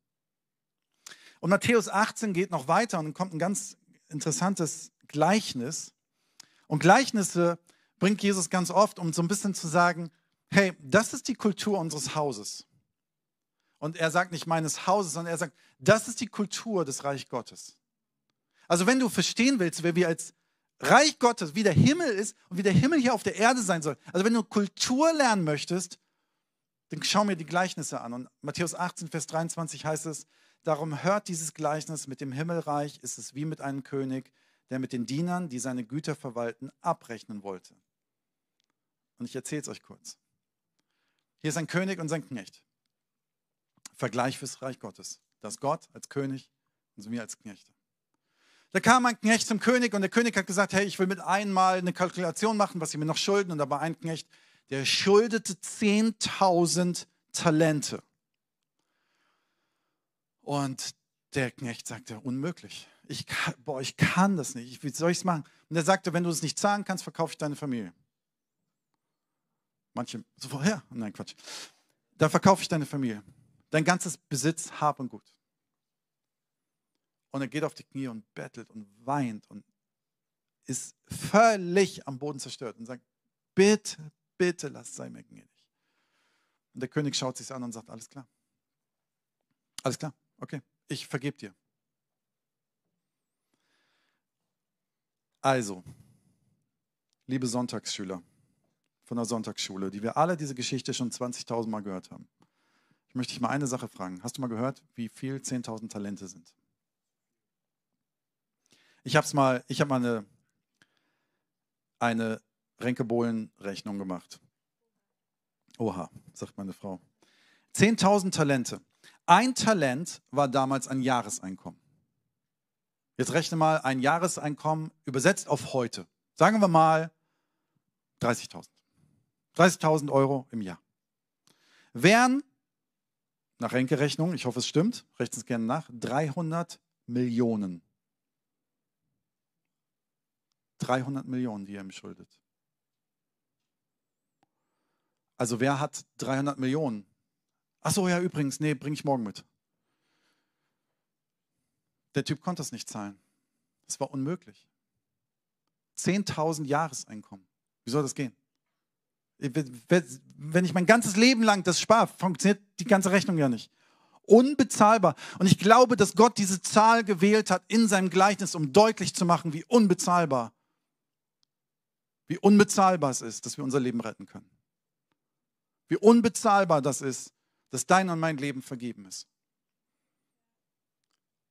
Und Matthäus 18 geht noch weiter und kommt ein ganz interessantes Gleichnis. Und Gleichnisse bringt Jesus ganz oft, um so ein bisschen zu sagen, hey, das ist die Kultur unseres Hauses. Und er sagt nicht meines Hauses, sondern er sagt, das ist die Kultur des Reich Gottes. Also wenn du verstehen willst, wer wir als Reich Gottes, wie der Himmel ist und wie der Himmel hier auf der Erde sein soll. Also wenn du Kultur lernen möchtest, dann schau mir die Gleichnisse an. Und Matthäus 18, Vers 23 heißt es, darum hört dieses Gleichnis mit dem Himmelreich, ist es wie mit einem König, der mit den Dienern, die seine Güter verwalten, abrechnen wollte. Und ich erzähle es euch kurz. Hier ist ein König und sein Knecht. Vergleich fürs Reich Gottes. Das Gott als König und wir als Knechte. Da kam ein Knecht zum König und der König hat gesagt, hey, ich will mit einmal eine Kalkulation machen, was sie mir noch schulden. Und da war ein Knecht, der schuldete 10.000 Talente. Und der Knecht sagte, unmöglich. Ich, boah, ich kann das nicht. Wie soll ich es machen? Und er sagte, wenn du es nicht zahlen kannst, verkaufe ich deine Familie. Manche, so vorher, nein, Quatsch. Da verkaufe ich deine Familie. Dein ganzes Besitz, Hab und Gut. Und er geht auf die Knie und bettelt und weint und ist völlig am Boden zerstört und sagt, bitte, bitte lass sei mir gnädig. Und der König schaut sich an und sagt, alles klar. Alles klar, okay, ich vergebe dir. Also, liebe Sonntagsschüler von der Sonntagsschule, die wir alle diese Geschichte schon 20.000 Mal gehört haben. Ich möchte dich mal eine Sache fragen. Hast du mal gehört, wie viel 10.000 Talente sind? Ich habe mal, ich habe mal eine, eine Renkebohlen-Rechnung gemacht. Oha, sagt meine Frau. 10.000 Talente. Ein Talent war damals ein Jahreseinkommen. Jetzt rechne mal ein Jahreseinkommen übersetzt auf heute. Sagen wir mal 30.000. 30.000 Euro im Jahr. Wären, nach Renke-Rechnung, ich hoffe es stimmt, rechnen es gerne nach, 300 Millionen 300 Millionen, die er ihm schuldet. Also wer hat 300 Millionen? Ach so, ja, übrigens, nee, bringe ich morgen mit. Der Typ konnte es nicht zahlen. Das war unmöglich. 10.000 Jahreseinkommen. Wie soll das gehen? Wenn ich mein ganzes Leben lang das spare, funktioniert die ganze Rechnung ja nicht. Unbezahlbar. Und ich glaube, dass Gott diese Zahl gewählt hat in seinem Gleichnis, um deutlich zu machen, wie unbezahlbar wie unbezahlbar es ist, dass wir unser Leben retten können. Wie unbezahlbar das ist, dass dein und mein Leben vergeben ist.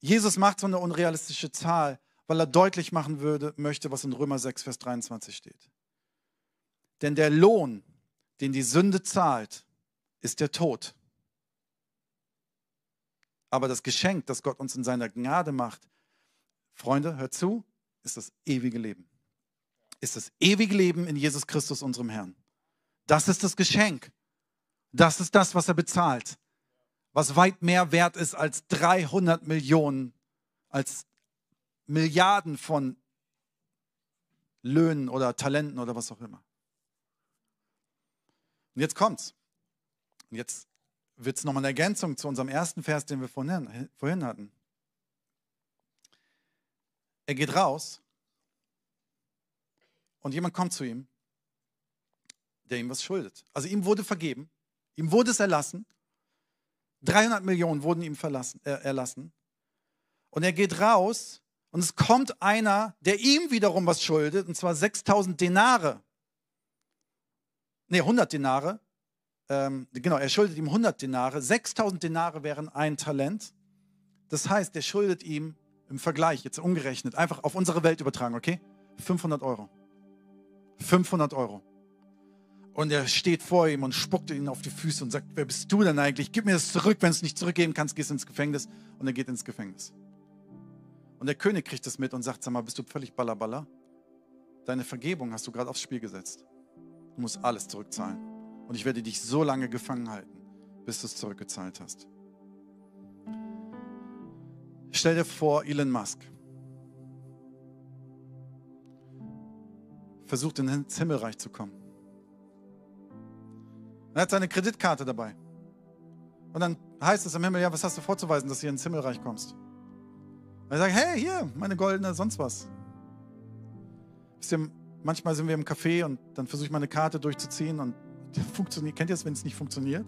Jesus macht so eine unrealistische Zahl, weil er deutlich machen würde, möchte, was in Römer 6, Vers 23 steht. Denn der Lohn, den die Sünde zahlt, ist der Tod. Aber das Geschenk, das Gott uns in seiner Gnade macht, Freunde, hört zu, ist das ewige Leben ist das ewige Leben in Jesus Christus, unserem Herrn. Das ist das Geschenk. Das ist das, was er bezahlt. Was weit mehr wert ist als 300 Millionen, als Milliarden von Löhnen oder Talenten oder was auch immer. Und jetzt kommt's. Und jetzt wird es nochmal eine Ergänzung zu unserem ersten Vers, den wir vorhin, hatten. Er geht raus und jemand kommt zu ihm, der ihm was schuldet. Also ihm wurde vergeben, ihm wurde es erlassen. 300 Millionen wurden ihm verlassen, äh, erlassen. Und er geht raus und es kommt einer, der ihm wiederum was schuldet, und zwar 6000 Denare. Ne, 100 Denare. Ähm, genau, er schuldet ihm 100 Denare. 6000 Denare wären ein Talent. Das heißt, er schuldet ihm im Vergleich, jetzt umgerechnet, einfach auf unsere Welt übertragen, okay? 500 Euro. 500 Euro. Und er steht vor ihm und spuckt ihn auf die Füße und sagt, wer bist du denn eigentlich? Gib mir das zurück. Wenn du es nicht zurückgeben kannst, gehst du ins Gefängnis. Und er geht ins Gefängnis. Und der König kriegt das mit und sagt, sag mal, bist du völlig ballerballer? Deine Vergebung hast du gerade aufs Spiel gesetzt. Du musst alles zurückzahlen. Und ich werde dich so lange gefangen halten, bis du es zurückgezahlt hast. Stell dir vor, Elon Musk versucht ins Himmelreich zu kommen. Er hat seine Kreditkarte dabei. Und dann heißt es im Himmel, ja, was hast du vorzuweisen, dass du hier ins Himmelreich kommst? Und er sagt, hey, hier, meine goldene, sonst was. Wisst ihr, manchmal sind wir im Café und dann versuche ich meine Karte durchzuziehen und funktioniert. Kennt ihr das, wenn es nicht funktioniert?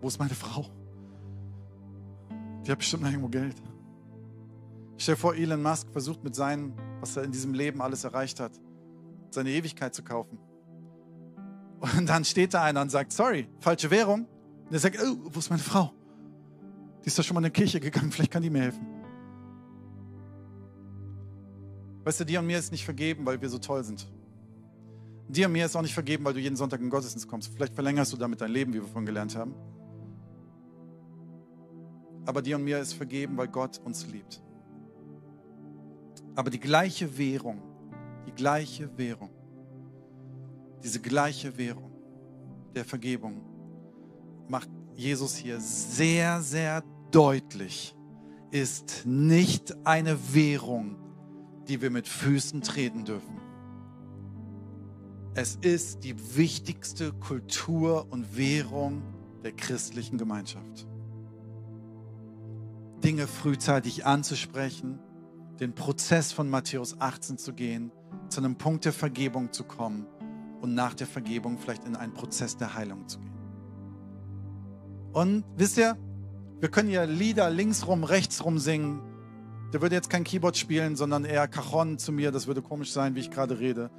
Wo ist meine Frau? Die hat bestimmt noch irgendwo Geld. Stell dir vor, Elon Musk versucht mit seinem, was er in diesem Leben alles erreicht hat, seine Ewigkeit zu kaufen. Und dann steht da einer und sagt, sorry, falsche Währung. Und er sagt, oh, wo ist meine Frau? Die ist doch schon mal in die Kirche gegangen, vielleicht kann die mir helfen. Weißt du, dir und mir ist nicht vergeben, weil wir so toll sind. Dir und mir ist auch nicht vergeben, weil du jeden Sonntag in Gottesdienst kommst. Vielleicht verlängerst du damit dein Leben, wie wir vorhin gelernt haben. Aber dir und mir ist vergeben, weil Gott uns liebt. Aber die gleiche Währung, die gleiche Währung, diese gleiche Währung der Vergebung macht Jesus hier sehr, sehr deutlich, ist nicht eine Währung, die wir mit Füßen treten dürfen. Es ist die wichtigste Kultur und Währung der christlichen Gemeinschaft. Dinge frühzeitig anzusprechen, den Prozess von Matthäus 18 zu gehen, zu einem Punkt der Vergebung zu kommen und nach der Vergebung vielleicht in einen Prozess der Heilung zu gehen. Und wisst ihr, wir können ja Lieder linksrum, rechtsrum singen. Der würde jetzt kein Keyboard spielen, sondern eher Cajon zu mir. Das würde komisch sein, wie ich gerade rede.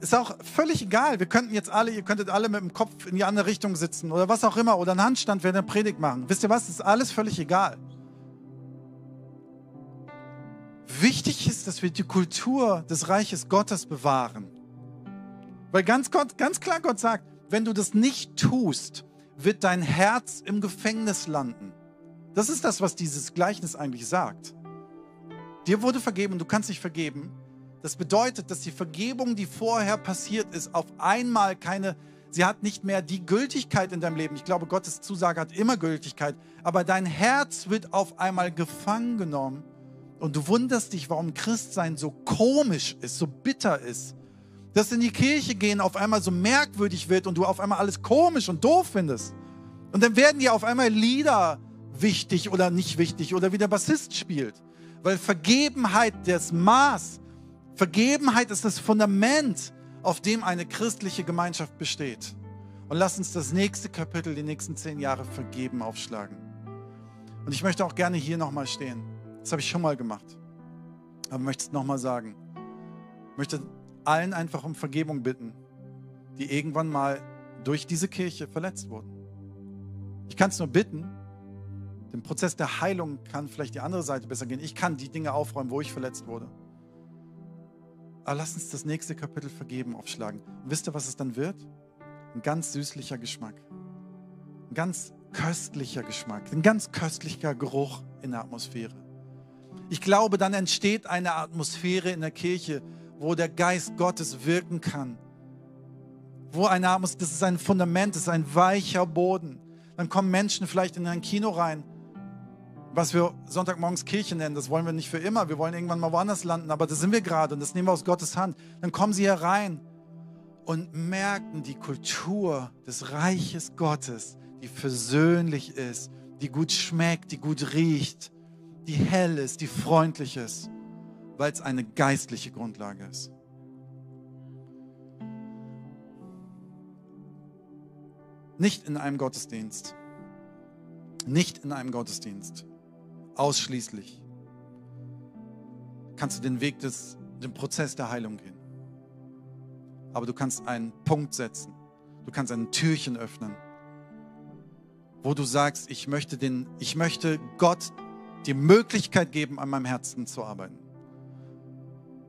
Ist auch völlig egal. Wir könnten jetzt alle, ihr könntet alle mit dem Kopf in die andere Richtung sitzen oder was auch immer oder einen Handstand während der Predigt machen. Wisst ihr was? Ist alles völlig egal. Wichtig ist, dass wir die Kultur des Reiches Gottes bewahren. Weil ganz, Gott, ganz klar Gott sagt, wenn du das nicht tust, wird dein Herz im Gefängnis landen. Das ist das, was dieses Gleichnis eigentlich sagt. Dir wurde vergeben und du kannst nicht vergeben. Das bedeutet, dass die Vergebung, die vorher passiert ist, auf einmal keine, sie hat nicht mehr die Gültigkeit in deinem Leben. Ich glaube, Gottes Zusage hat immer Gültigkeit. Aber dein Herz wird auf einmal gefangen genommen und du wunderst dich, warum Christsein so komisch ist, so bitter ist. Dass in die Kirche gehen auf einmal so merkwürdig wird und du auf einmal alles komisch und doof findest. Und dann werden dir auf einmal Lieder wichtig oder nicht wichtig oder wie der Bassist spielt. Weil Vergebenheit das Maß, Vergebenheit ist das Fundament, auf dem eine christliche Gemeinschaft besteht. Und lass uns das nächste Kapitel, die nächsten zehn Jahre Vergeben aufschlagen. Und ich möchte auch gerne hier nochmal stehen. Das habe ich schon mal gemacht. Aber möchte es nochmal sagen. Ich möchte allen einfach um Vergebung bitten, die irgendwann mal durch diese Kirche verletzt wurden. Ich kann es nur bitten, den Prozess der Heilung kann vielleicht die andere Seite besser gehen. Ich kann die Dinge aufräumen, wo ich verletzt wurde. Aber lass uns das nächste Kapitel Vergeben aufschlagen. Und wisst ihr, was es dann wird? Ein ganz süßlicher Geschmack. Ein ganz köstlicher Geschmack. Ein ganz köstlicher Geruch in der Atmosphäre. Ich glaube, dann entsteht eine Atmosphäre in der Kirche, wo der Geist Gottes wirken kann. Wo eine Atmosphäre, das ist ein Fundament, das ist ein weicher Boden. Dann kommen Menschen vielleicht in ein Kino rein, was wir Sonntagmorgens Kirche nennen. Das wollen wir nicht für immer. Wir wollen irgendwann mal woanders landen, aber da sind wir gerade und das nehmen wir aus Gottes Hand. Dann kommen sie herein und merken die Kultur des Reiches Gottes, die versöhnlich ist, die gut schmeckt, die gut riecht, die hell ist, die freundlich ist, weil es eine geistliche Grundlage ist. Nicht in einem Gottesdienst. Nicht in einem Gottesdienst. Ausschließlich kannst du den Weg des, den Prozess der Heilung gehen. Aber du kannst einen Punkt setzen. Du kannst ein Türchen öffnen, wo du sagst, ich möchte, den, ich möchte Gott die Möglichkeit geben, an meinem Herzen zu arbeiten.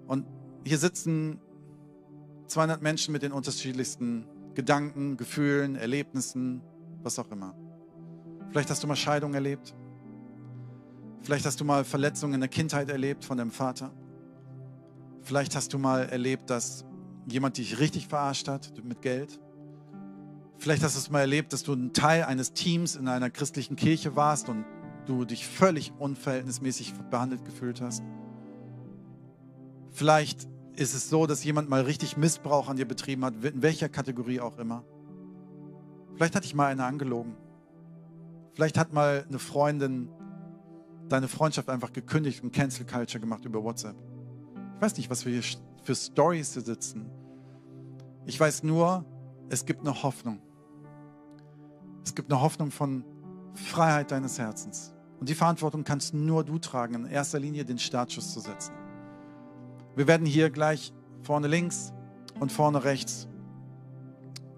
Und hier sitzen 200 Menschen mit den unterschiedlichsten Gedanken, Gefühlen, Erlebnissen, was auch immer. Vielleicht hast du mal Scheidung erlebt. Vielleicht hast du mal Verletzungen in der Kindheit erlebt von deinem Vater. Vielleicht hast du mal erlebt, dass jemand dich richtig verarscht hat mit Geld. Vielleicht hast du es mal erlebt, dass du ein Teil eines Teams in einer christlichen Kirche warst und du dich völlig unverhältnismäßig behandelt gefühlt hast. Vielleicht ist es so, dass jemand mal richtig Missbrauch an dir betrieben hat, in welcher Kategorie auch immer. Vielleicht hat dich mal einer angelogen. Vielleicht hat mal eine Freundin deine Freundschaft einfach gekündigt und Cancel Culture gemacht über WhatsApp. Ich weiß nicht, was wir hier für Stories sitzen. Ich weiß nur, es gibt eine Hoffnung. Es gibt eine Hoffnung von Freiheit deines Herzens. Und die Verantwortung kannst nur du tragen, in erster Linie den Startschuss zu setzen. Wir werden hier gleich vorne links und vorne rechts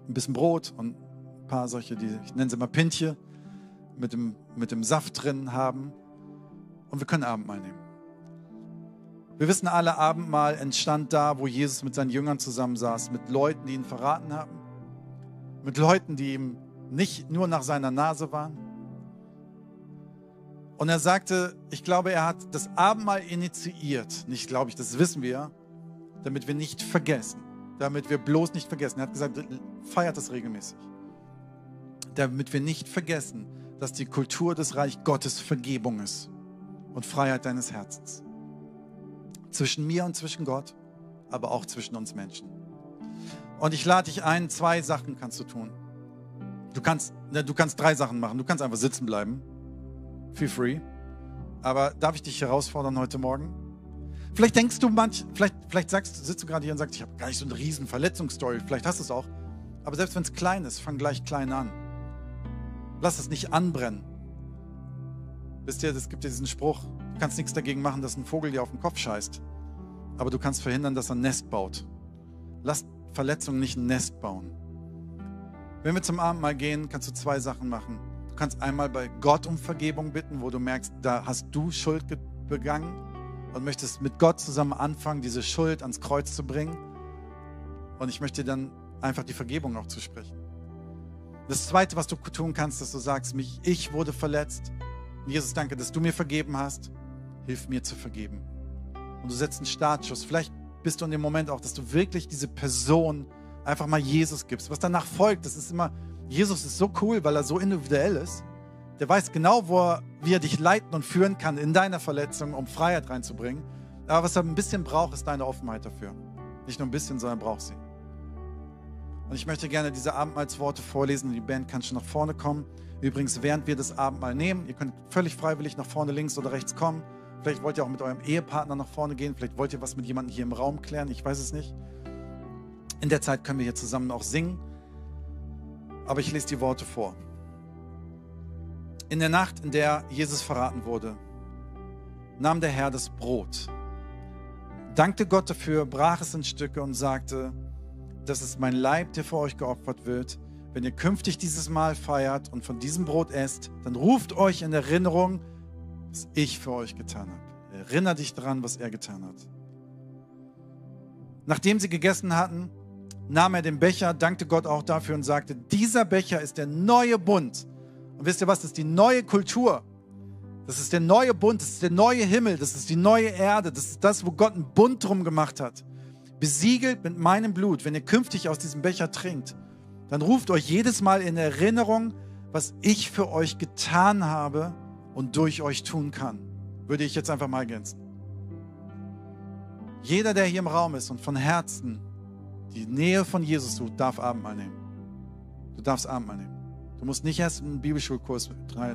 ein bisschen Brot und ein paar solche, die ich nenne sie mal Pintje, mit dem, mit dem Saft drin haben. Und wir können Abendmahl nehmen. Wir wissen alle, Abendmahl entstand da, wo Jesus mit seinen Jüngern zusammensaß, mit Leuten, die ihn verraten haben, mit Leuten, die ihm nicht nur nach seiner Nase waren, und er sagte, ich glaube, er hat das Abendmahl initiiert. Nicht, glaube ich, das wissen wir, damit wir nicht vergessen. Damit wir bloß nicht vergessen. Er hat gesagt, feiert das regelmäßig. Damit wir nicht vergessen, dass die Kultur des Reich Gottes Vergebung ist und Freiheit deines Herzens. Zwischen mir und zwischen Gott, aber auch zwischen uns Menschen. Und ich lade dich ein, zwei Sachen kannst du tun. Du kannst, ne, du kannst drei Sachen machen. Du kannst einfach sitzen bleiben feel free. Aber darf ich dich herausfordern heute Morgen? Vielleicht denkst du manch, vielleicht, vielleicht sagst, sitzt du gerade hier und sagst, ich habe gar nicht so eine riesen Verletzungsstory. Vielleicht hast du es auch. Aber selbst wenn es klein ist, fang gleich klein an. Lass es nicht anbrennen. Wisst ihr, es gibt ja diesen Spruch, du kannst nichts dagegen machen, dass ein Vogel dir auf den Kopf scheißt. Aber du kannst verhindern, dass er ein Nest baut. Lass Verletzungen nicht ein Nest bauen. Wenn wir zum Abendmahl gehen, kannst du zwei Sachen machen. Du kannst einmal bei Gott um Vergebung bitten, wo du merkst, da hast du Schuld begangen und möchtest mit Gott zusammen anfangen, diese Schuld ans Kreuz zu bringen. Und ich möchte dann einfach die Vergebung auch zusprechen. Das Zweite, was du tun kannst, dass du sagst, mich, ich wurde verletzt. Und Jesus, danke, dass du mir vergeben hast. Hilf mir zu vergeben. Und du setzt einen Startschuss. Vielleicht bist du in dem Moment auch, dass du wirklich diese Person einfach mal Jesus gibst. Was danach folgt, das ist immer Jesus ist so cool, weil er so individuell ist. Der weiß genau, wo er, wie er dich leiten und führen kann in deiner Verletzung, um Freiheit reinzubringen. Aber was er ein bisschen braucht, ist deine Offenheit dafür. Nicht nur ein bisschen, sondern braucht sie. Und ich möchte gerne diese Abendmahlsworte vorlesen. Die Band kann schon nach vorne kommen. Übrigens, während wir das Abendmahl nehmen, ihr könnt völlig freiwillig nach vorne links oder rechts kommen. Vielleicht wollt ihr auch mit eurem Ehepartner nach vorne gehen. Vielleicht wollt ihr was mit jemandem hier im Raum klären. Ich weiß es nicht. In der Zeit können wir hier zusammen auch singen. Aber ich lese die Worte vor. In der Nacht, in der Jesus verraten wurde, nahm der Herr das Brot, dankte Gott dafür, brach es in Stücke und sagte, das ist mein Leib, der für euch geopfert wird. Wenn ihr künftig dieses Mahl feiert und von diesem Brot esst, dann ruft euch in Erinnerung, was ich für euch getan habe. Erinnert dich daran, was er getan hat. Nachdem sie gegessen hatten, nahm er den Becher, dankte Gott auch dafür und sagte, dieser Becher ist der neue Bund. Und wisst ihr was, das ist die neue Kultur. Das ist der neue Bund, das ist der neue Himmel, das ist die neue Erde, das ist das, wo Gott einen Bund drum gemacht hat. Besiegelt mit meinem Blut, wenn ihr künftig aus diesem Becher trinkt, dann ruft euch jedes Mal in Erinnerung, was ich für euch getan habe und durch euch tun kann. Würde ich jetzt einfach mal ergänzen. Jeder, der hier im Raum ist und von Herzen die Nähe von Jesus sucht, darf Abendmahl nehmen. Du darfst Abendmahl nehmen. Du musst nicht erst einen Bibelschulkurs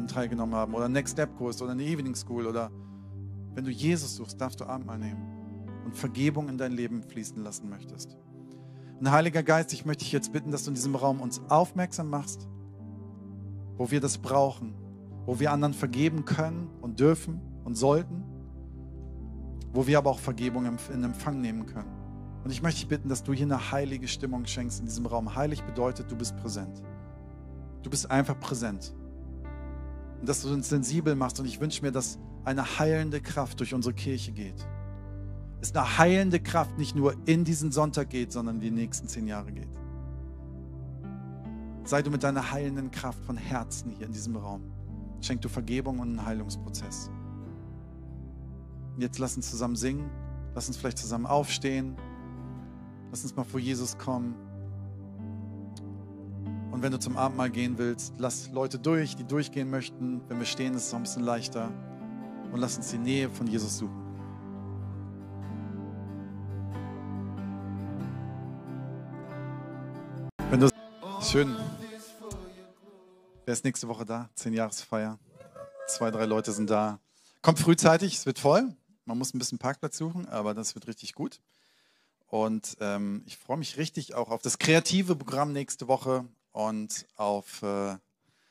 teilgenommen haben oder einen Next Step Kurs oder eine Evening School oder wenn du Jesus suchst, darfst du Abendmahl nehmen und Vergebung in dein Leben fließen lassen möchtest. Und Heiliger Geist, ich möchte dich jetzt bitten, dass du in diesem Raum uns aufmerksam machst, wo wir das brauchen, wo wir anderen vergeben können und dürfen und sollten, wo wir aber auch Vergebung in Empfang nehmen können. Und ich möchte dich bitten, dass du hier eine heilige Stimmung schenkst in diesem Raum. Heilig bedeutet, du bist präsent. Du bist einfach präsent. Und dass du uns sensibel machst. Und ich wünsche mir, dass eine heilende Kraft durch unsere Kirche geht. Es eine heilende Kraft nicht nur in diesen Sonntag geht, sondern die nächsten zehn Jahre geht. Sei du mit deiner heilenden Kraft von Herzen hier in diesem Raum. Schenk du Vergebung und einen Heilungsprozess. Und jetzt lass uns zusammen singen. Lass uns vielleicht zusammen aufstehen. Lass uns mal vor Jesus kommen. Und wenn du zum Abendmahl gehen willst, lass Leute durch, die durchgehen möchten. Wenn wir stehen, ist es auch ein bisschen leichter. Und lass uns die Nähe von Jesus suchen. Schön. Wer ist nächste Woche da? Zehn Jahresfeier. Zwei, drei Leute sind da. Kommt frühzeitig, es wird voll. Man muss ein bisschen Parkplatz suchen, aber das wird richtig gut. Und ähm, ich freue mich richtig auch auf das kreative Programm nächste Woche und auf äh,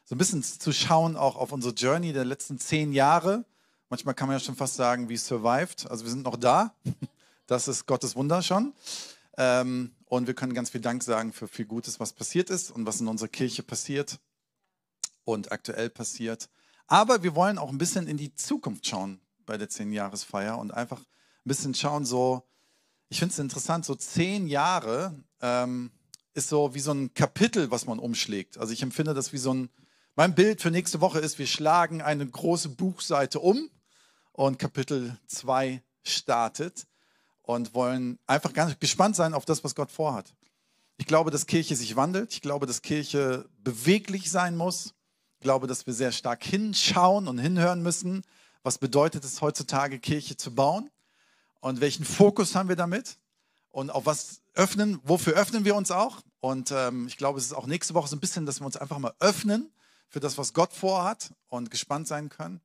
so ein bisschen zu schauen, auch auf unsere Journey der letzten zehn Jahre. Manchmal kann man ja schon fast sagen, wie survived. Also wir sind noch da. Das ist Gottes Wunder schon. Ähm, und wir können ganz viel Dank sagen für viel Gutes, was passiert ist und was in unserer Kirche passiert und aktuell passiert. Aber wir wollen auch ein bisschen in die Zukunft schauen bei der Zehn-Jahresfeier und einfach ein bisschen schauen, so, ich finde es interessant, so zehn Jahre ähm, ist so wie so ein Kapitel, was man umschlägt. Also ich empfinde das wie so ein, mein Bild für nächste Woche ist, wir schlagen eine große Buchseite um und Kapitel 2 startet und wollen einfach ganz gespannt sein auf das, was Gott vorhat. Ich glaube, dass Kirche sich wandelt. Ich glaube, dass Kirche beweglich sein muss. Ich glaube, dass wir sehr stark hinschauen und hinhören müssen. Was bedeutet es heutzutage, Kirche zu bauen? Und welchen Fokus haben wir damit? Und auf was öffnen, wofür öffnen wir uns auch? Und ähm, ich glaube, es ist auch nächste Woche so ein bisschen, dass wir uns einfach mal öffnen für das, was Gott vorhat und gespannt sein können.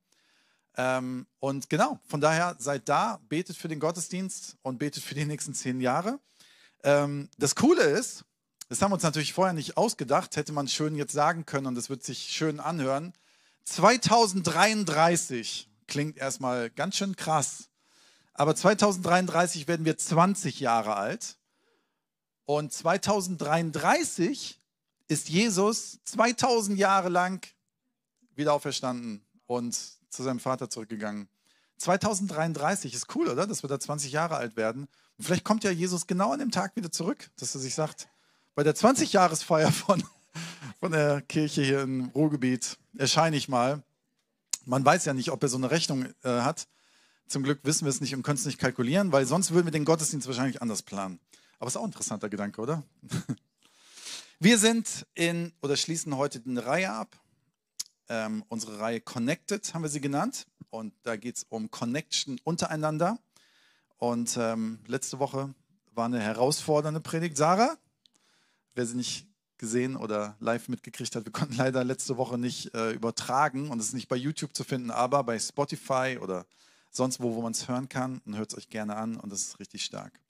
Ähm, und genau, von daher seid da, betet für den Gottesdienst und betet für die nächsten zehn Jahre. Ähm, das Coole ist, das haben wir uns natürlich vorher nicht ausgedacht, hätte man schön jetzt sagen können und es wird sich schön anhören. 2033 klingt erstmal ganz schön krass, aber 2033 werden wir 20 Jahre alt und 2033 ist Jesus 2000 Jahre lang wieder auferstanden und zu seinem Vater zurückgegangen. 2033 ist cool, oder? Dass wir da 20 Jahre alt werden. Und vielleicht kommt ja Jesus genau an dem Tag wieder zurück, dass er sich sagt, bei der 20-Jahresfeier von, von der Kirche hier im Ruhrgebiet erscheine ich mal. Man weiß ja nicht, ob er so eine Rechnung äh, hat. Zum Glück wissen wir es nicht und können es nicht kalkulieren, weil sonst würden wir den Gottesdienst wahrscheinlich anders planen. Aber ist auch ein interessanter Gedanke, oder? Wir sind in oder schließen heute eine Reihe ab ähm, unsere Reihe Connected, haben wir sie genannt. Und da geht es um Connection untereinander. Und ähm, letzte Woche war eine herausfordernde Predigt. Sarah, wer sie nicht gesehen oder live mitgekriegt hat, wir konnten leider letzte Woche nicht äh, übertragen und es ist nicht bei YouTube zu finden, aber bei Spotify oder sonst wo, wo man es hören kann. Und hört es euch gerne an und das ist richtig stark.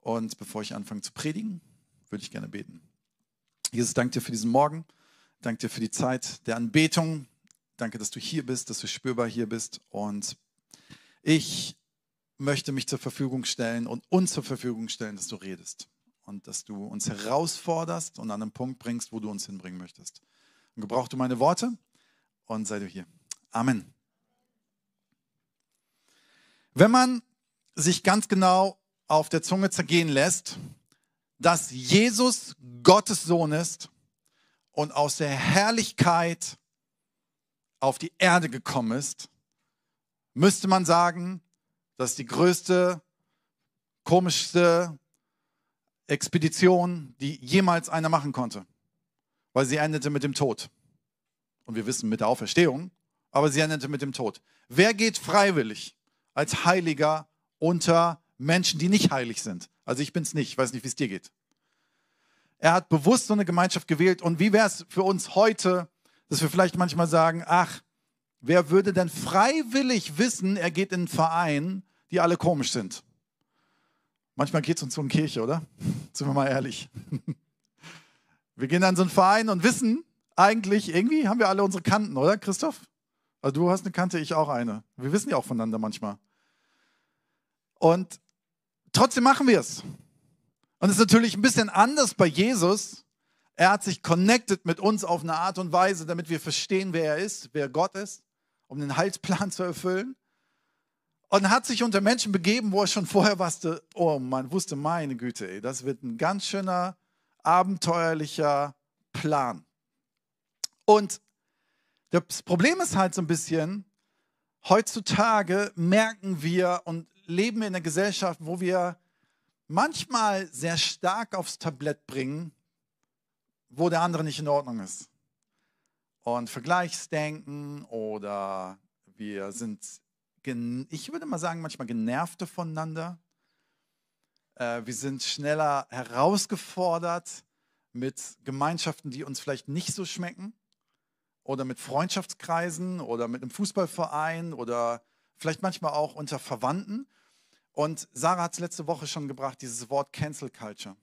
Und bevor ich anfange zu predigen, würde ich gerne beten. Jesus, danke dir für diesen Morgen. Danke dir für die Zeit der Anbetung. Danke, dass du hier bist, dass du spürbar hier bist. Und ich möchte mich zur Verfügung stellen und uns zur Verfügung stellen, dass du redest und dass du uns herausforderst und an einen Punkt bringst, wo du uns hinbringen möchtest. Und gebrauch du meine Worte und sei du hier. Amen. Wenn man sich ganz genau auf der Zunge zergehen lässt, dass Jesus Gottes Sohn ist und aus der Herrlichkeit auf die Erde gekommen ist, müsste man sagen, dass die größte, komischste Expedition, die jemals einer machen konnte, weil sie endete mit dem Tod. Und wir wissen mit der Auferstehung, aber sie endete mit dem Tod. Wer geht freiwillig als Heiliger unter Menschen, die nicht heilig sind? Also ich bin es nicht, ich weiß nicht, wie es dir geht. Er hat bewusst so eine Gemeinschaft gewählt. Und wie wäre es für uns heute, dass wir vielleicht manchmal sagen, ach, wer würde denn freiwillig wissen, er geht in einen Verein, die alle komisch sind? Manchmal geht es uns in Kirche, oder? Sind wir mal ehrlich. Wir gehen an so einen Verein und wissen eigentlich, irgendwie haben wir alle unsere Kanten, oder Christoph? Also du hast eine Kante, ich auch eine. Wir wissen ja auch voneinander manchmal. Und trotzdem machen wir es. Und es ist natürlich ein bisschen anders bei Jesus. Er hat sich connected mit uns auf eine Art und Weise, damit wir verstehen, wer er ist, wer Gott ist, um den Heilsplan zu erfüllen. Und hat sich unter Menschen begeben, wo er schon vorher wusste, oh man wusste, meine Güte, ey, das wird ein ganz schöner, abenteuerlicher Plan. Und das Problem ist halt so ein bisschen, heutzutage merken wir und leben in einer Gesellschaft, wo wir manchmal sehr stark aufs Tablett bringen, wo der andere nicht in Ordnung ist. Und Vergleichsdenken oder wir sind, ich würde mal sagen, manchmal genervte voneinander. Äh, wir sind schneller herausgefordert mit Gemeinschaften, die uns vielleicht nicht so schmecken oder mit Freundschaftskreisen oder mit einem Fußballverein oder vielleicht manchmal auch unter Verwandten. Und Sarah hat es letzte Woche schon gebracht, dieses Wort Cancel Culture.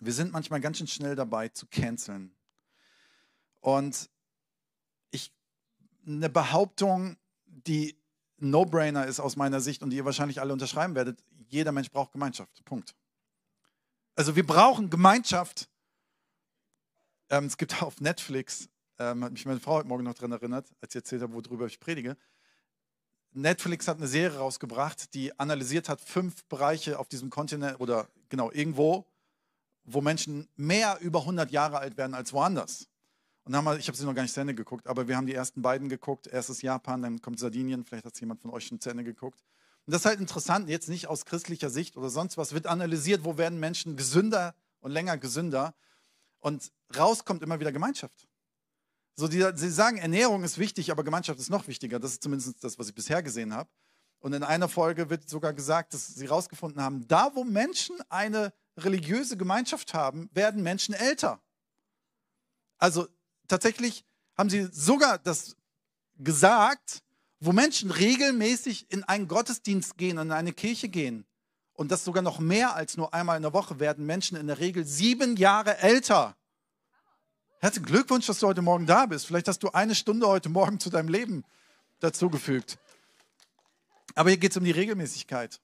Wir sind manchmal ganz schön schnell dabei zu canceln. Und ich, eine Behauptung, die No-Brainer ist aus meiner Sicht und die ihr wahrscheinlich alle unterschreiben werdet, jeder Mensch braucht Gemeinschaft. Punkt. Also wir brauchen Gemeinschaft. Ähm, es gibt auf Netflix ähm, hat mich meine Frau heute Morgen noch daran erinnert, als sie erzählt hat, worüber ich predige. Netflix hat eine Serie rausgebracht, die analysiert hat fünf Bereiche auf diesem Kontinent oder genau irgendwo, wo Menschen mehr über 100 Jahre alt werden als woanders. Und haben wir, ich habe sie noch gar nicht zu Ende geguckt, aber wir haben die ersten beiden geguckt. Erstes Japan, dann kommt Sardinien, vielleicht hat es jemand von euch schon zu Ende geguckt. Und das ist halt interessant, jetzt nicht aus christlicher Sicht oder sonst was, wird analysiert, wo werden Menschen gesünder und länger gesünder. Und rauskommt immer wieder Gemeinschaft. So, die, sie sagen, Ernährung ist wichtig, aber Gemeinschaft ist noch wichtiger. Das ist zumindest das, was ich bisher gesehen habe. Und in einer Folge wird sogar gesagt, dass sie herausgefunden haben, da wo Menschen eine religiöse Gemeinschaft haben, werden Menschen älter. Also tatsächlich haben sie sogar das gesagt, wo Menschen regelmäßig in einen Gottesdienst gehen, in eine Kirche gehen, und das sogar noch mehr als nur einmal in der Woche, werden Menschen in der Regel sieben Jahre älter. Herzlichen Glückwunsch, dass du heute Morgen da bist. Vielleicht hast du eine Stunde heute Morgen zu deinem Leben dazugefügt. Aber hier geht es um die Regelmäßigkeit.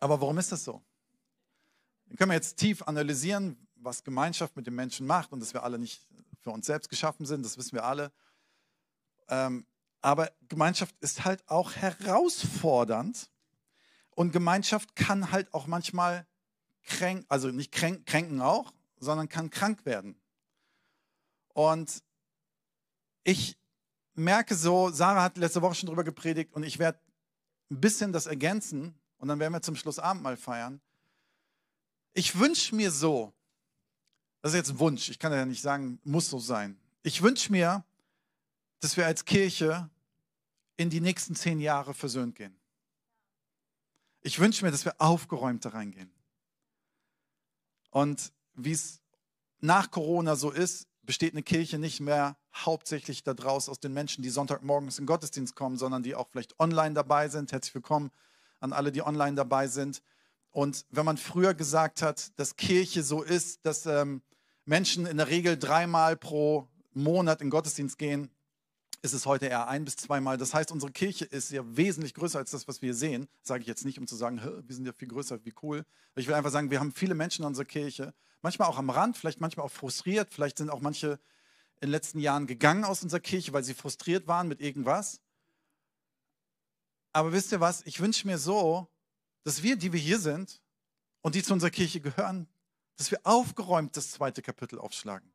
Aber warum ist das so? Dann können wir jetzt tief analysieren, was Gemeinschaft mit den Menschen macht und dass wir alle nicht für uns selbst geschaffen sind, das wissen wir alle. Ähm, aber Gemeinschaft ist halt auch herausfordernd und Gemeinschaft kann halt auch manchmal kränken, also nicht kränken auch, sondern kann krank werden. Und ich merke so, Sarah hat letzte Woche schon drüber gepredigt und ich werde ein bisschen das ergänzen und dann werden wir zum Schluss Abendmahl feiern. Ich wünsche mir so, das ist jetzt ein Wunsch, ich kann ja nicht sagen, muss so sein. Ich wünsche mir, dass wir als Kirche in die nächsten zehn Jahre versöhnt gehen. Ich wünsche mir, dass wir aufgeräumt da reingehen. Und wie es nach Corona so ist, besteht eine Kirche nicht mehr hauptsächlich daraus aus den Menschen, die Sonntagmorgens in den Gottesdienst kommen, sondern die auch vielleicht online dabei sind. Herzlich willkommen an alle, die online dabei sind. Und wenn man früher gesagt hat, dass Kirche so ist, dass ähm, Menschen in der Regel dreimal pro Monat in den Gottesdienst gehen, ist es heute eher ein bis zweimal. Das heißt, unsere Kirche ist ja wesentlich größer als das, was wir sehen. Sage ich jetzt nicht, um zu sagen, wir sind ja viel größer, wie cool. Ich will einfach sagen, wir haben viele Menschen in unserer Kirche, manchmal auch am Rand, vielleicht manchmal auch frustriert. Vielleicht sind auch manche in den letzten Jahren gegangen aus unserer Kirche, weil sie frustriert waren mit irgendwas. Aber wisst ihr was? Ich wünsche mir so, dass wir, die wir hier sind und die zu unserer Kirche gehören, dass wir aufgeräumt das zweite Kapitel aufschlagen.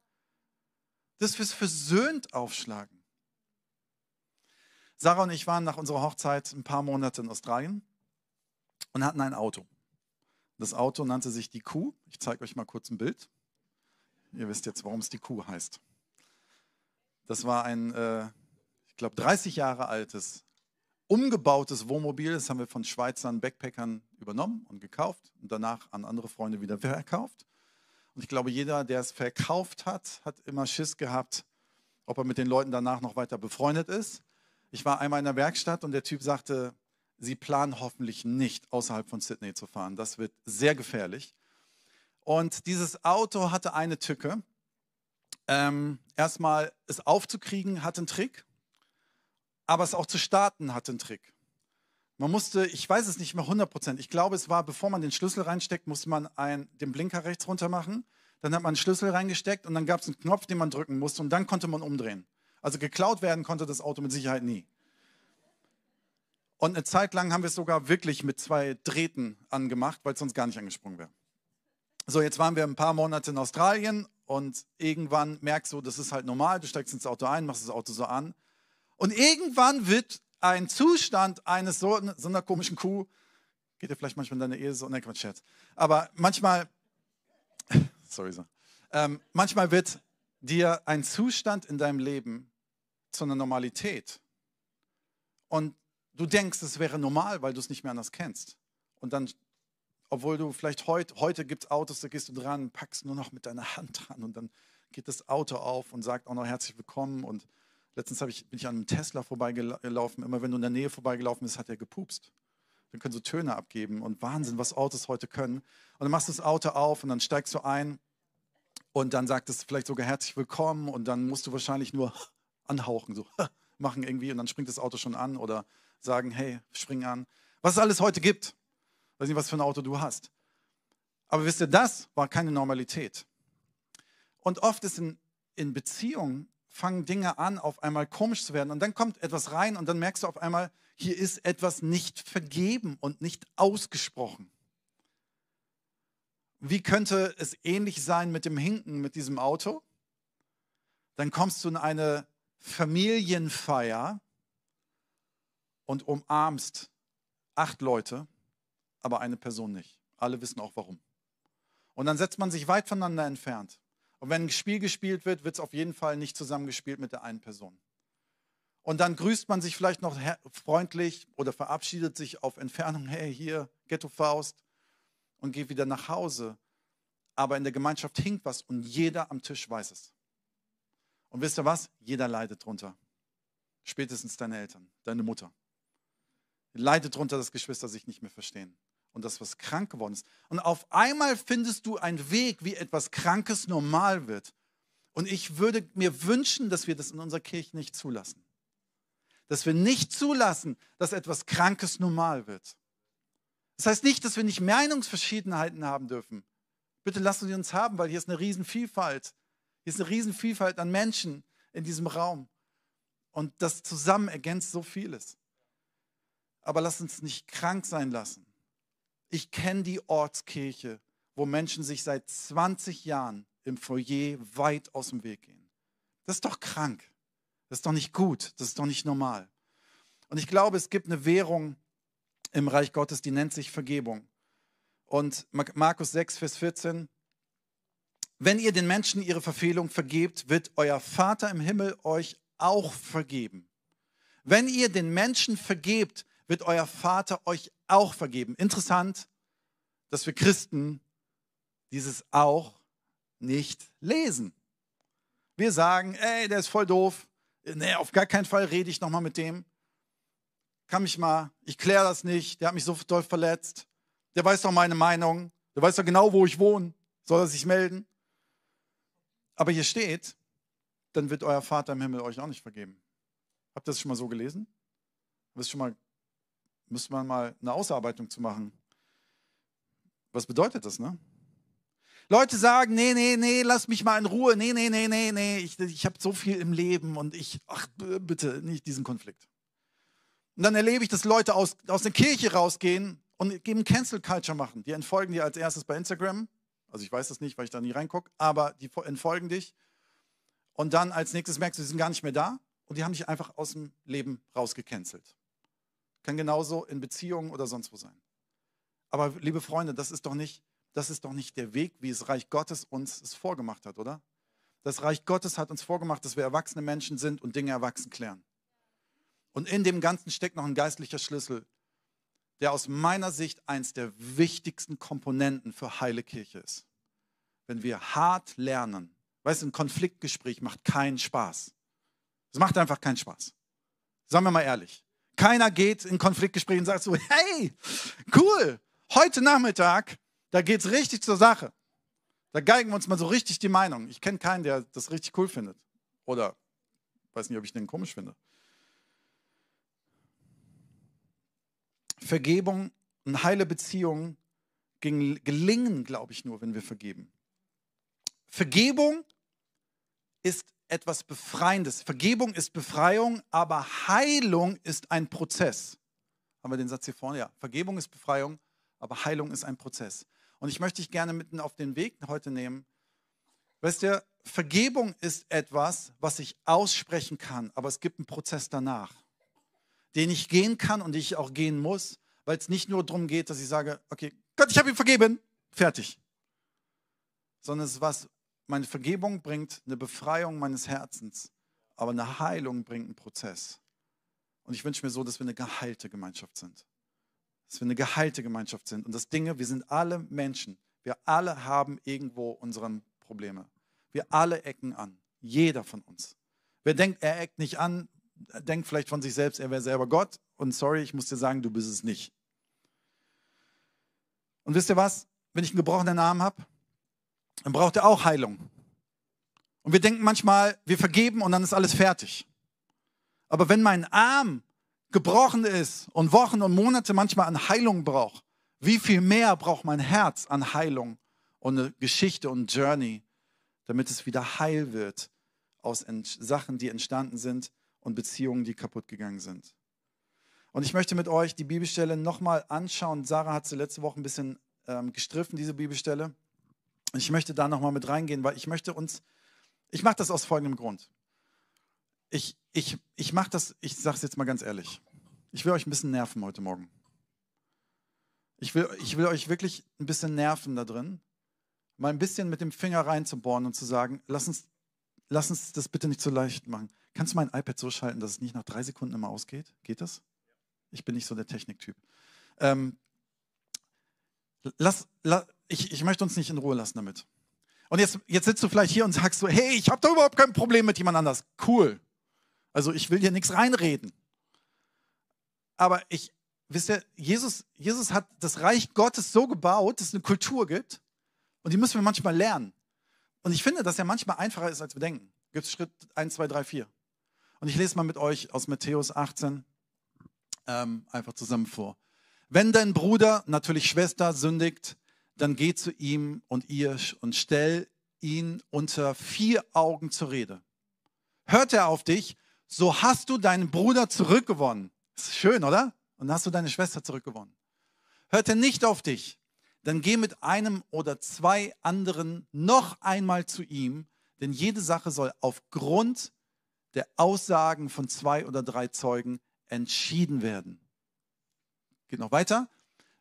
Dass wir es versöhnt aufschlagen. Sarah und ich waren nach unserer Hochzeit ein paar Monate in Australien und hatten ein Auto. Das Auto nannte sich die Kuh. Ich zeige euch mal kurz ein Bild. Ihr wisst jetzt, warum es die Kuh heißt. Das war ein, äh, ich glaube, 30 Jahre altes, umgebautes Wohnmobil. Das haben wir von Schweizern Backpackern übernommen und gekauft und danach an andere Freunde wieder verkauft. Und ich glaube, jeder, der es verkauft hat, hat immer Schiss gehabt, ob er mit den Leuten danach noch weiter befreundet ist. Ich war einmal in der Werkstatt und der Typ sagte, Sie planen hoffentlich nicht außerhalb von Sydney zu fahren. Das wird sehr gefährlich. Und dieses Auto hatte eine Tücke. Ähm, erstmal es aufzukriegen hat einen Trick, aber es auch zu starten hat einen Trick. Man musste, ich weiß es nicht mehr 100% Ich glaube, es war, bevor man den Schlüssel reinsteckt, musste man ein, den Blinker rechts runter machen. Dann hat man einen Schlüssel reingesteckt und dann gab es einen Knopf, den man drücken musste und dann konnte man umdrehen. Also geklaut werden konnte das Auto mit Sicherheit nie. Und eine Zeit lang haben wir es sogar wirklich mit zwei Drähten angemacht, weil es sonst gar nicht angesprungen wäre. So, jetzt waren wir ein paar Monate in Australien und irgendwann merkst du, das ist halt normal, du steigst ins Auto ein, machst das Auto so an. Und irgendwann wird ein Zustand eines so, so einer komischen Kuh, geht dir vielleicht manchmal in deine Ehe so, ne Quatsch, Scherz. Aber manchmal, sorry so, ähm, manchmal wird dir ein Zustand in deinem Leben zu einer Normalität. Und du denkst, es wäre normal, weil du es nicht mehr anders kennst. Und dann obwohl du vielleicht heute, heute gibt es Autos, da gehst du dran, packst nur noch mit deiner Hand dran und dann geht das Auto auf und sagt auch noch herzlich willkommen. Und letztens ich, bin ich an einem Tesla vorbeigelaufen. Immer wenn du in der Nähe vorbeigelaufen bist, hat er gepupst. Dann können so Töne abgeben und Wahnsinn, was Autos heute können. Und dann machst du das Auto auf und dann steigst du ein und dann sagt es vielleicht sogar herzlich willkommen und dann musst du wahrscheinlich nur anhauchen, so machen irgendwie und dann springt das Auto schon an oder sagen, hey, spring an. Was es alles heute gibt weiß nicht, was für ein Auto du hast. Aber wisst ihr, das war keine Normalität. Und oft ist in, in Beziehungen, fangen Dinge an, auf einmal komisch zu werden. Und dann kommt etwas rein und dann merkst du auf einmal, hier ist etwas nicht vergeben und nicht ausgesprochen. Wie könnte es ähnlich sein mit dem Hinken mit diesem Auto? Dann kommst du in eine Familienfeier und umarmst acht Leute aber eine Person nicht. Alle wissen auch warum. Und dann setzt man sich weit voneinander entfernt. Und wenn ein Spiel gespielt wird, wird es auf jeden Fall nicht zusammengespielt mit der einen Person. Und dann grüßt man sich vielleicht noch freundlich oder verabschiedet sich auf Entfernung, hey, hier, Ghetto Faust, und geht wieder nach Hause. Aber in der Gemeinschaft hinkt was und jeder am Tisch weiß es. Und wisst ihr was? Jeder leidet drunter. Spätestens deine Eltern, deine Mutter. Leidet drunter, dass Geschwister sich nicht mehr verstehen und das, was krank geworden ist. Und auf einmal findest du einen Weg, wie etwas Krankes normal wird. Und ich würde mir wünschen, dass wir das in unserer Kirche nicht zulassen. Dass wir nicht zulassen, dass etwas Krankes normal wird. Das heißt nicht, dass wir nicht Meinungsverschiedenheiten haben dürfen. Bitte lassen Sie uns haben, weil hier ist eine Riesenvielfalt. Hier ist eine Riesenvielfalt an Menschen in diesem Raum. Und das zusammen ergänzt so vieles. Aber lass uns nicht krank sein lassen ich kenne die Ortskirche, wo Menschen sich seit 20 Jahren im Foyer weit aus dem Weg gehen. Das ist doch krank. Das ist doch nicht gut. Das ist doch nicht normal. Und ich glaube, es gibt eine Währung im Reich Gottes, die nennt sich Vergebung. Und Markus 6, Vers 14. Wenn ihr den Menschen ihre Verfehlung vergebt, wird euer Vater im Himmel euch auch vergeben. Wenn ihr den Menschen vergebt, wird euer Vater euch auch vergeben. Interessant, dass wir Christen dieses auch nicht lesen. Wir sagen, ey, der ist voll doof. Nee, auf gar keinen Fall rede ich nochmal mit dem. Kann mich mal, ich kläre das nicht. Der hat mich so doll verletzt. Der weiß doch meine Meinung. Der weiß doch genau, wo ich wohne. Soll er sich melden? Aber hier steht, dann wird euer Vater im Himmel euch auch nicht vergeben. Habt ihr das schon mal so gelesen? Das schon mal Müsste man mal eine Ausarbeitung zu machen. Was bedeutet das, ne? Leute sagen, nee, nee, nee, lass mich mal in Ruhe. Nee, nee, nee, nee, nee, ich, ich habe so viel im Leben und ich, ach, bitte, nicht diesen Konflikt. Und dann erlebe ich, dass Leute aus, aus der Kirche rausgehen und eben Cancel Culture machen. Die entfolgen dir als erstes bei Instagram. Also ich weiß das nicht, weil ich da nie reingucke, aber die entfolgen dich. Und dann als nächstes merkst du, sie sind gar nicht mehr da und die haben dich einfach aus dem Leben rausgecancelt. Kann genauso in Beziehungen oder sonst wo sein. Aber liebe Freunde, das ist doch nicht, das ist doch nicht der Weg, wie das Reich Gottes uns es vorgemacht hat, oder? Das Reich Gottes hat uns vorgemacht, dass wir erwachsene Menschen sind und Dinge erwachsen klären. Und in dem Ganzen steckt noch ein geistlicher Schlüssel, der aus meiner Sicht eins der wichtigsten Komponenten für heile Kirche ist. wenn wir hart lernen. Weißt du, ein Konfliktgespräch macht keinen Spaß. Es macht einfach keinen Spaß. Sagen wir mal ehrlich. Keiner geht in Konfliktgespräch und sagt so, hey, cool, heute Nachmittag, da geht es richtig zur Sache. Da geigen wir uns mal so richtig die Meinung. Ich kenne keinen, der das richtig cool findet. Oder weiß nicht, ob ich den komisch finde. Vergebung und heile Beziehungen gelingen, glaube ich, nur, wenn wir vergeben. Vergebung ist etwas Befreiendes. Vergebung ist Befreiung, aber Heilung ist ein Prozess. Haben wir den Satz hier vorne? Ja. Vergebung ist Befreiung, aber Heilung ist ein Prozess. Und ich möchte dich gerne mitten auf den Weg heute nehmen. Weißt du, Vergebung ist etwas, was ich aussprechen kann, aber es gibt einen Prozess danach, den ich gehen kann und den ich auch gehen muss, weil es nicht nur darum geht, dass ich sage, okay, Gott, ich habe ihm vergeben, fertig. Sondern es ist was, meine Vergebung bringt eine Befreiung meines Herzens, aber eine Heilung bringt einen Prozess. Und ich wünsche mir so, dass wir eine geheilte Gemeinschaft sind. Dass wir eine geheilte Gemeinschaft sind. Und das Dinge, wir sind alle Menschen. Wir alle haben irgendwo unsere Probleme. Wir alle ecken an. Jeder von uns. Wer denkt, er eckt nicht an, denkt vielleicht von sich selbst, er wäre selber Gott. Und sorry, ich muss dir sagen, du bist es nicht. Und wisst ihr was? Wenn ich einen gebrochenen Arm habe, dann braucht er auch Heilung. Und wir denken manchmal, wir vergeben und dann ist alles fertig. Aber wenn mein Arm gebrochen ist und Wochen und Monate manchmal an Heilung braucht, wie viel mehr braucht mein Herz an Heilung und eine Geschichte und Journey, damit es wieder heil wird aus Sachen, die entstanden sind und Beziehungen, die kaputt gegangen sind. Und ich möchte mit euch die Bibelstelle nochmal anschauen. Sarah hat sie letzte Woche ein bisschen ähm, gestriffen, diese Bibelstelle. Ich möchte da nochmal mit reingehen, weil ich möchte uns, ich mache das aus folgendem Grund. Ich, ich, ich mache das, ich sage es jetzt mal ganz ehrlich. Ich will euch ein bisschen nerven heute Morgen. Ich will, ich will euch wirklich ein bisschen nerven da drin, mal ein bisschen mit dem Finger reinzubohren und zu sagen, lass uns, lass uns das bitte nicht so leicht machen. Kannst du mein iPad so schalten, dass es nicht nach drei Sekunden immer ausgeht? Geht das? Ich bin nicht so der Techniktyp. Ähm, lass, lass, ich, ich möchte uns nicht in Ruhe lassen damit. Und jetzt, jetzt sitzt du vielleicht hier und sagst so, hey, ich habe da überhaupt kein Problem mit jemand anders. Cool. Also ich will dir nichts reinreden. Aber ich, wisst ihr, Jesus, Jesus hat das Reich Gottes so gebaut, dass es eine Kultur gibt. Und die müssen wir manchmal lernen. Und ich finde, dass er manchmal einfacher ist, als wir denken. Gibt es Schritt 1, 2, 3, 4. Und ich lese mal mit euch aus Matthäus 18 ähm, einfach zusammen vor. Wenn dein Bruder, natürlich Schwester, sündigt, dann geh zu ihm und ihr und stell ihn unter vier Augen zur Rede. Hört er auf dich, so hast du deinen Bruder zurückgewonnen. Ist schön, oder? Und hast du deine Schwester zurückgewonnen. Hört er nicht auf dich, dann geh mit einem oder zwei anderen noch einmal zu ihm, denn jede Sache soll aufgrund der Aussagen von zwei oder drei Zeugen entschieden werden. Geht noch weiter.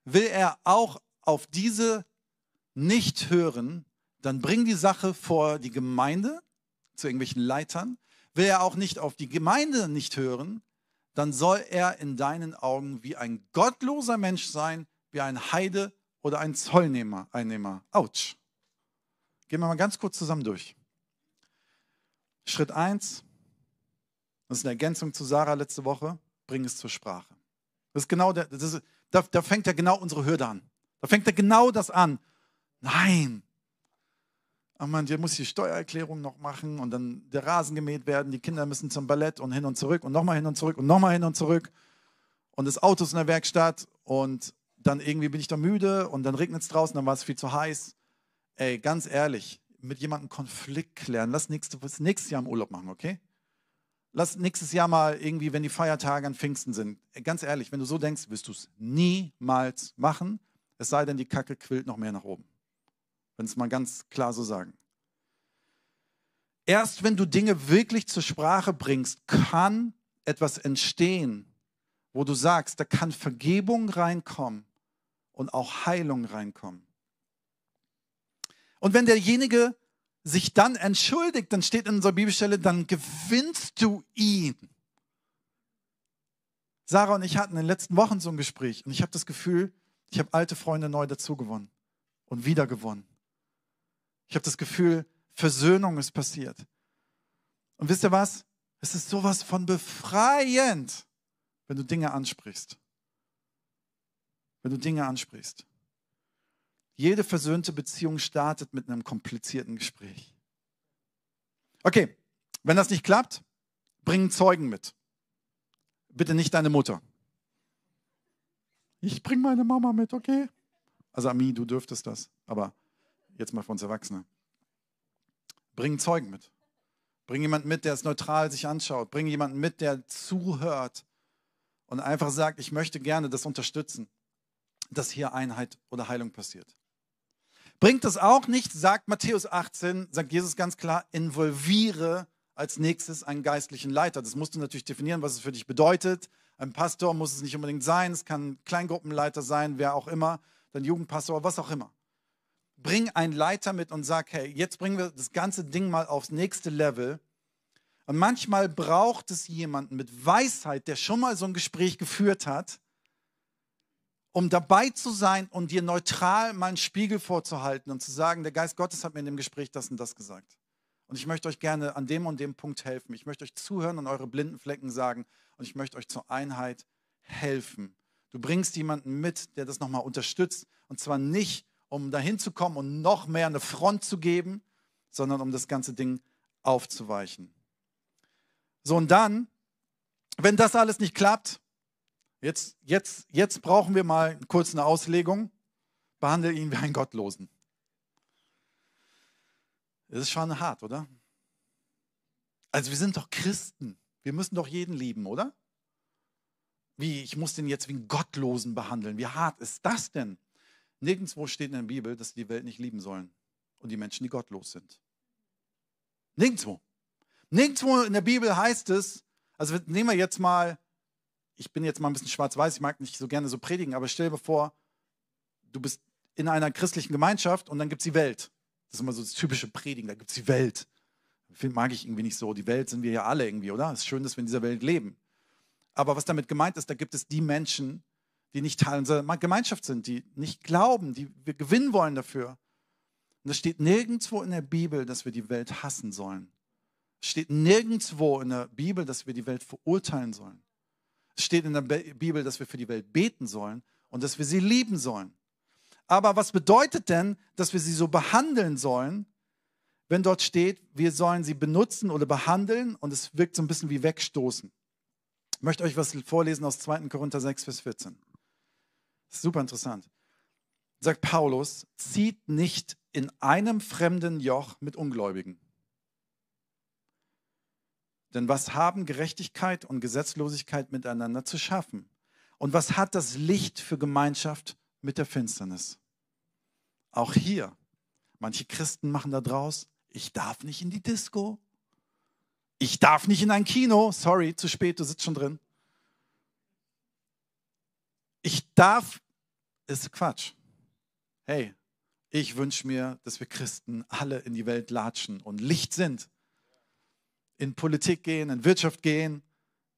Will er auch auf diese nicht hören, dann bring die Sache vor die Gemeinde, zu irgendwelchen Leitern. Will er auch nicht auf die Gemeinde nicht hören, dann soll er in deinen Augen wie ein gottloser Mensch sein, wie ein Heide oder ein Zollnehmer, Einnehmer. Autsch. Gehen wir mal ganz kurz zusammen durch. Schritt 1, das ist eine Ergänzung zu Sarah letzte Woche, bring es zur Sprache. Das ist genau der, das ist, da, da fängt ja genau unsere Hürde an. Da fängt ja genau das an. Nein. Ach man, der muss die Steuererklärung noch machen und dann der Rasen gemäht werden, die Kinder müssen zum Ballett und hin und zurück und nochmal hin und zurück und nochmal hin und zurück. Und das Auto ist in der Werkstatt und dann irgendwie bin ich da müde und dann regnet es draußen, dann war es viel zu heiß. Ey, ganz ehrlich, mit jemandem Konflikt klären. Lass nächstes, nächstes Jahr im Urlaub machen, okay? Lass nächstes Jahr mal irgendwie, wenn die Feiertage an Pfingsten sind. Ganz ehrlich, wenn du so denkst, wirst du es niemals machen, es sei denn, die Kacke quillt noch mehr nach oben wenn es mal ganz klar so sagen. Erst wenn du Dinge wirklich zur Sprache bringst, kann etwas entstehen, wo du sagst, da kann Vergebung reinkommen und auch Heilung reinkommen. Und wenn derjenige sich dann entschuldigt, dann steht in unserer Bibelstelle, dann gewinnst du ihn. Sarah und ich hatten in den letzten Wochen so ein Gespräch und ich habe das Gefühl, ich habe alte Freunde neu dazu gewonnen und wieder gewonnen. Ich habe das Gefühl, Versöhnung ist passiert. Und wisst ihr was? Es ist sowas von befreiend, wenn du Dinge ansprichst. Wenn du Dinge ansprichst. Jede versöhnte Beziehung startet mit einem komplizierten Gespräch. Okay, wenn das nicht klappt, bring Zeugen mit. Bitte nicht deine Mutter. Ich bringe meine Mama mit, okay? Also Ami, du dürftest das, aber jetzt mal für uns Erwachsene. Bring Zeugen mit. Bring jemanden mit, der es neutral sich anschaut. Bring jemanden mit, der zuhört und einfach sagt, ich möchte gerne das unterstützen, dass hier Einheit oder Heilung passiert. Bringt es auch nicht, sagt Matthäus 18, sagt Jesus ganz klar, involviere als nächstes einen geistlichen Leiter. Das musst du natürlich definieren, was es für dich bedeutet. Ein Pastor muss es nicht unbedingt sein, es kann Kleingruppenleiter sein, wer auch immer, dein Jugendpastor, was auch immer. Bring einen Leiter mit und sag, hey, jetzt bringen wir das ganze Ding mal aufs nächste Level. Und manchmal braucht es jemanden mit Weisheit, der schon mal so ein Gespräch geführt hat, um dabei zu sein und dir neutral meinen Spiegel vorzuhalten und zu sagen, der Geist Gottes hat mir in dem Gespräch das und das gesagt. Und ich möchte euch gerne an dem und dem Punkt helfen. Ich möchte euch zuhören und eure blinden Flecken sagen und ich möchte euch zur Einheit helfen. Du bringst jemanden mit, der das nochmal unterstützt und zwar nicht, um dahin zu kommen und noch mehr eine Front zu geben, sondern um das ganze Ding aufzuweichen. So, und dann, wenn das alles nicht klappt, Jetzt, jetzt, jetzt brauchen wir mal kurz eine Auslegung. Behandle ihn wie einen Gottlosen. Das ist schon hart, oder? Also wir sind doch Christen. Wir müssen doch jeden lieben, oder? Wie, ich muss den jetzt wie einen Gottlosen behandeln. Wie hart ist das denn? Nirgendwo steht in der Bibel, dass sie die Welt nicht lieben sollen und die Menschen, die gottlos sind. Nirgendwo. Nirgendwo in der Bibel heißt es, also nehmen wir jetzt mal ich bin jetzt mal ein bisschen schwarz-weiß, ich mag nicht so gerne so predigen, aber stell dir vor, du bist in einer christlichen Gemeinschaft und dann gibt es die Welt. Das ist immer so das typische Predigen, da gibt es die Welt. Das mag ich irgendwie nicht so. Die Welt sind wir ja alle irgendwie, oder? Es ist schön, dass wir in dieser Welt leben. Aber was damit gemeint ist, da gibt es die Menschen, die nicht Teil unserer Gemeinschaft sind, die nicht glauben, die wir gewinnen wollen dafür. Und es steht nirgendwo in der Bibel, dass wir die Welt hassen sollen. Es steht nirgendwo in der Bibel, dass wir die Welt verurteilen sollen. Es steht in der Bibel, dass wir für die Welt beten sollen und dass wir sie lieben sollen. Aber was bedeutet denn, dass wir sie so behandeln sollen, wenn dort steht, wir sollen sie benutzen oder behandeln und es wirkt so ein bisschen wie wegstoßen? Ich möchte euch was vorlesen aus 2. Korinther 6, Vers 14. Das ist super interessant. Sagt Paulus, zieht nicht in einem fremden Joch mit Ungläubigen. Denn was haben Gerechtigkeit und Gesetzlosigkeit miteinander zu schaffen? Und was hat das Licht für Gemeinschaft mit der Finsternis? Auch hier, manche Christen machen da draus, ich darf nicht in die Disco. Ich darf nicht in ein Kino. Sorry, zu spät, du sitzt schon drin. Ich darf, ist Quatsch. Hey, ich wünsche mir, dass wir Christen alle in die Welt latschen und Licht sind in Politik gehen, in Wirtschaft gehen,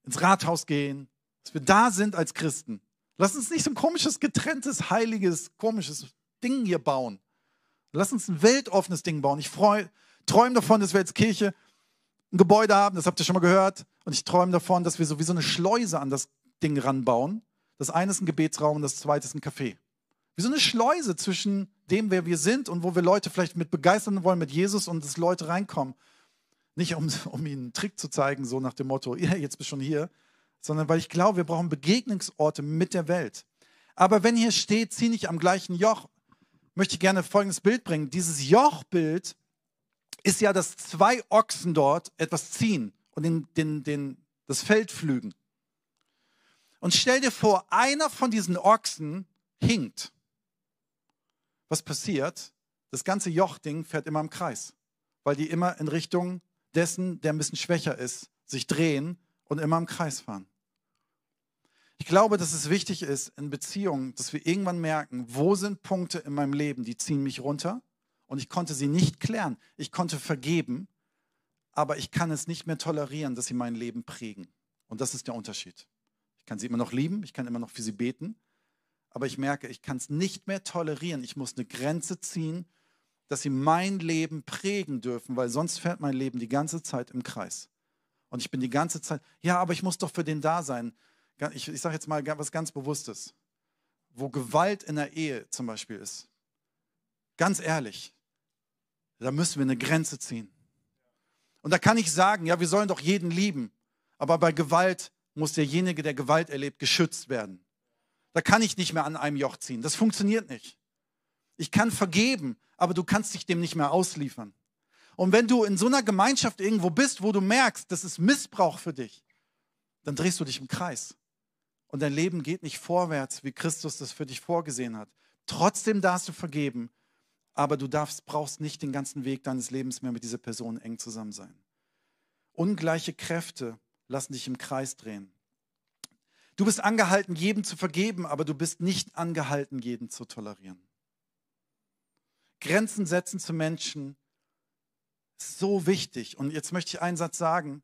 ins Rathaus gehen, dass wir da sind als Christen. Lass uns nicht so ein komisches, getrenntes, heiliges, komisches Ding hier bauen. Lass uns ein weltoffenes Ding bauen. Ich träume davon, dass wir als Kirche ein Gebäude haben, das habt ihr schon mal gehört. Und ich träume davon, dass wir so wie so eine Schleuse an das Ding ranbauen. Das eine ist ein Gebetsraum und das zweite ist ein Café. Wie so eine Schleuse zwischen dem, wer wir sind und wo wir Leute vielleicht mit begeistern wollen mit Jesus und dass Leute reinkommen. Nicht um, um ihnen einen Trick zu zeigen, so nach dem Motto, ja, jetzt bist du schon hier, sondern weil ich glaube, wir brauchen Begegnungsorte mit der Welt. Aber wenn hier steht, zieh nicht am gleichen Joch, möchte ich gerne folgendes Bild bringen. Dieses Jochbild ist ja, dass zwei Ochsen dort etwas ziehen und den, den, den, das Feld pflügen. Und stell dir vor, einer von diesen Ochsen hinkt. Was passiert? Das ganze Jochding fährt immer im Kreis, weil die immer in Richtung dessen, der ein bisschen schwächer ist, sich drehen und immer im Kreis fahren. Ich glaube, dass es wichtig ist in Beziehungen, dass wir irgendwann merken, wo sind Punkte in meinem Leben, die ziehen mich runter und ich konnte sie nicht klären. Ich konnte vergeben, aber ich kann es nicht mehr tolerieren, dass sie mein Leben prägen. Und das ist der Unterschied. Ich kann sie immer noch lieben, ich kann immer noch für sie beten, aber ich merke, ich kann es nicht mehr tolerieren. Ich muss eine Grenze ziehen, dass sie mein Leben prägen dürfen, weil sonst fährt mein Leben die ganze Zeit im Kreis. Und ich bin die ganze Zeit, ja, aber ich muss doch für den da sein. Ich, ich sage jetzt mal was ganz Bewusstes. Wo Gewalt in der Ehe zum Beispiel ist, ganz ehrlich, da müssen wir eine Grenze ziehen. Und da kann ich sagen, ja, wir sollen doch jeden lieben. Aber bei Gewalt muss derjenige, der Gewalt erlebt, geschützt werden. Da kann ich nicht mehr an einem Joch ziehen. Das funktioniert nicht. Ich kann vergeben, aber du kannst dich dem nicht mehr ausliefern. Und wenn du in so einer Gemeinschaft irgendwo bist, wo du merkst, das ist Missbrauch für dich, dann drehst du dich im Kreis. Und dein Leben geht nicht vorwärts, wie Christus das für dich vorgesehen hat. Trotzdem darfst du vergeben, aber du darfst, brauchst nicht den ganzen Weg deines Lebens mehr mit dieser Person eng zusammen sein. Ungleiche Kräfte lassen dich im Kreis drehen. Du bist angehalten, jedem zu vergeben, aber du bist nicht angehalten, jeden zu tolerieren. Grenzen setzen zu Menschen ist so wichtig. Und jetzt möchte ich einen Satz sagen.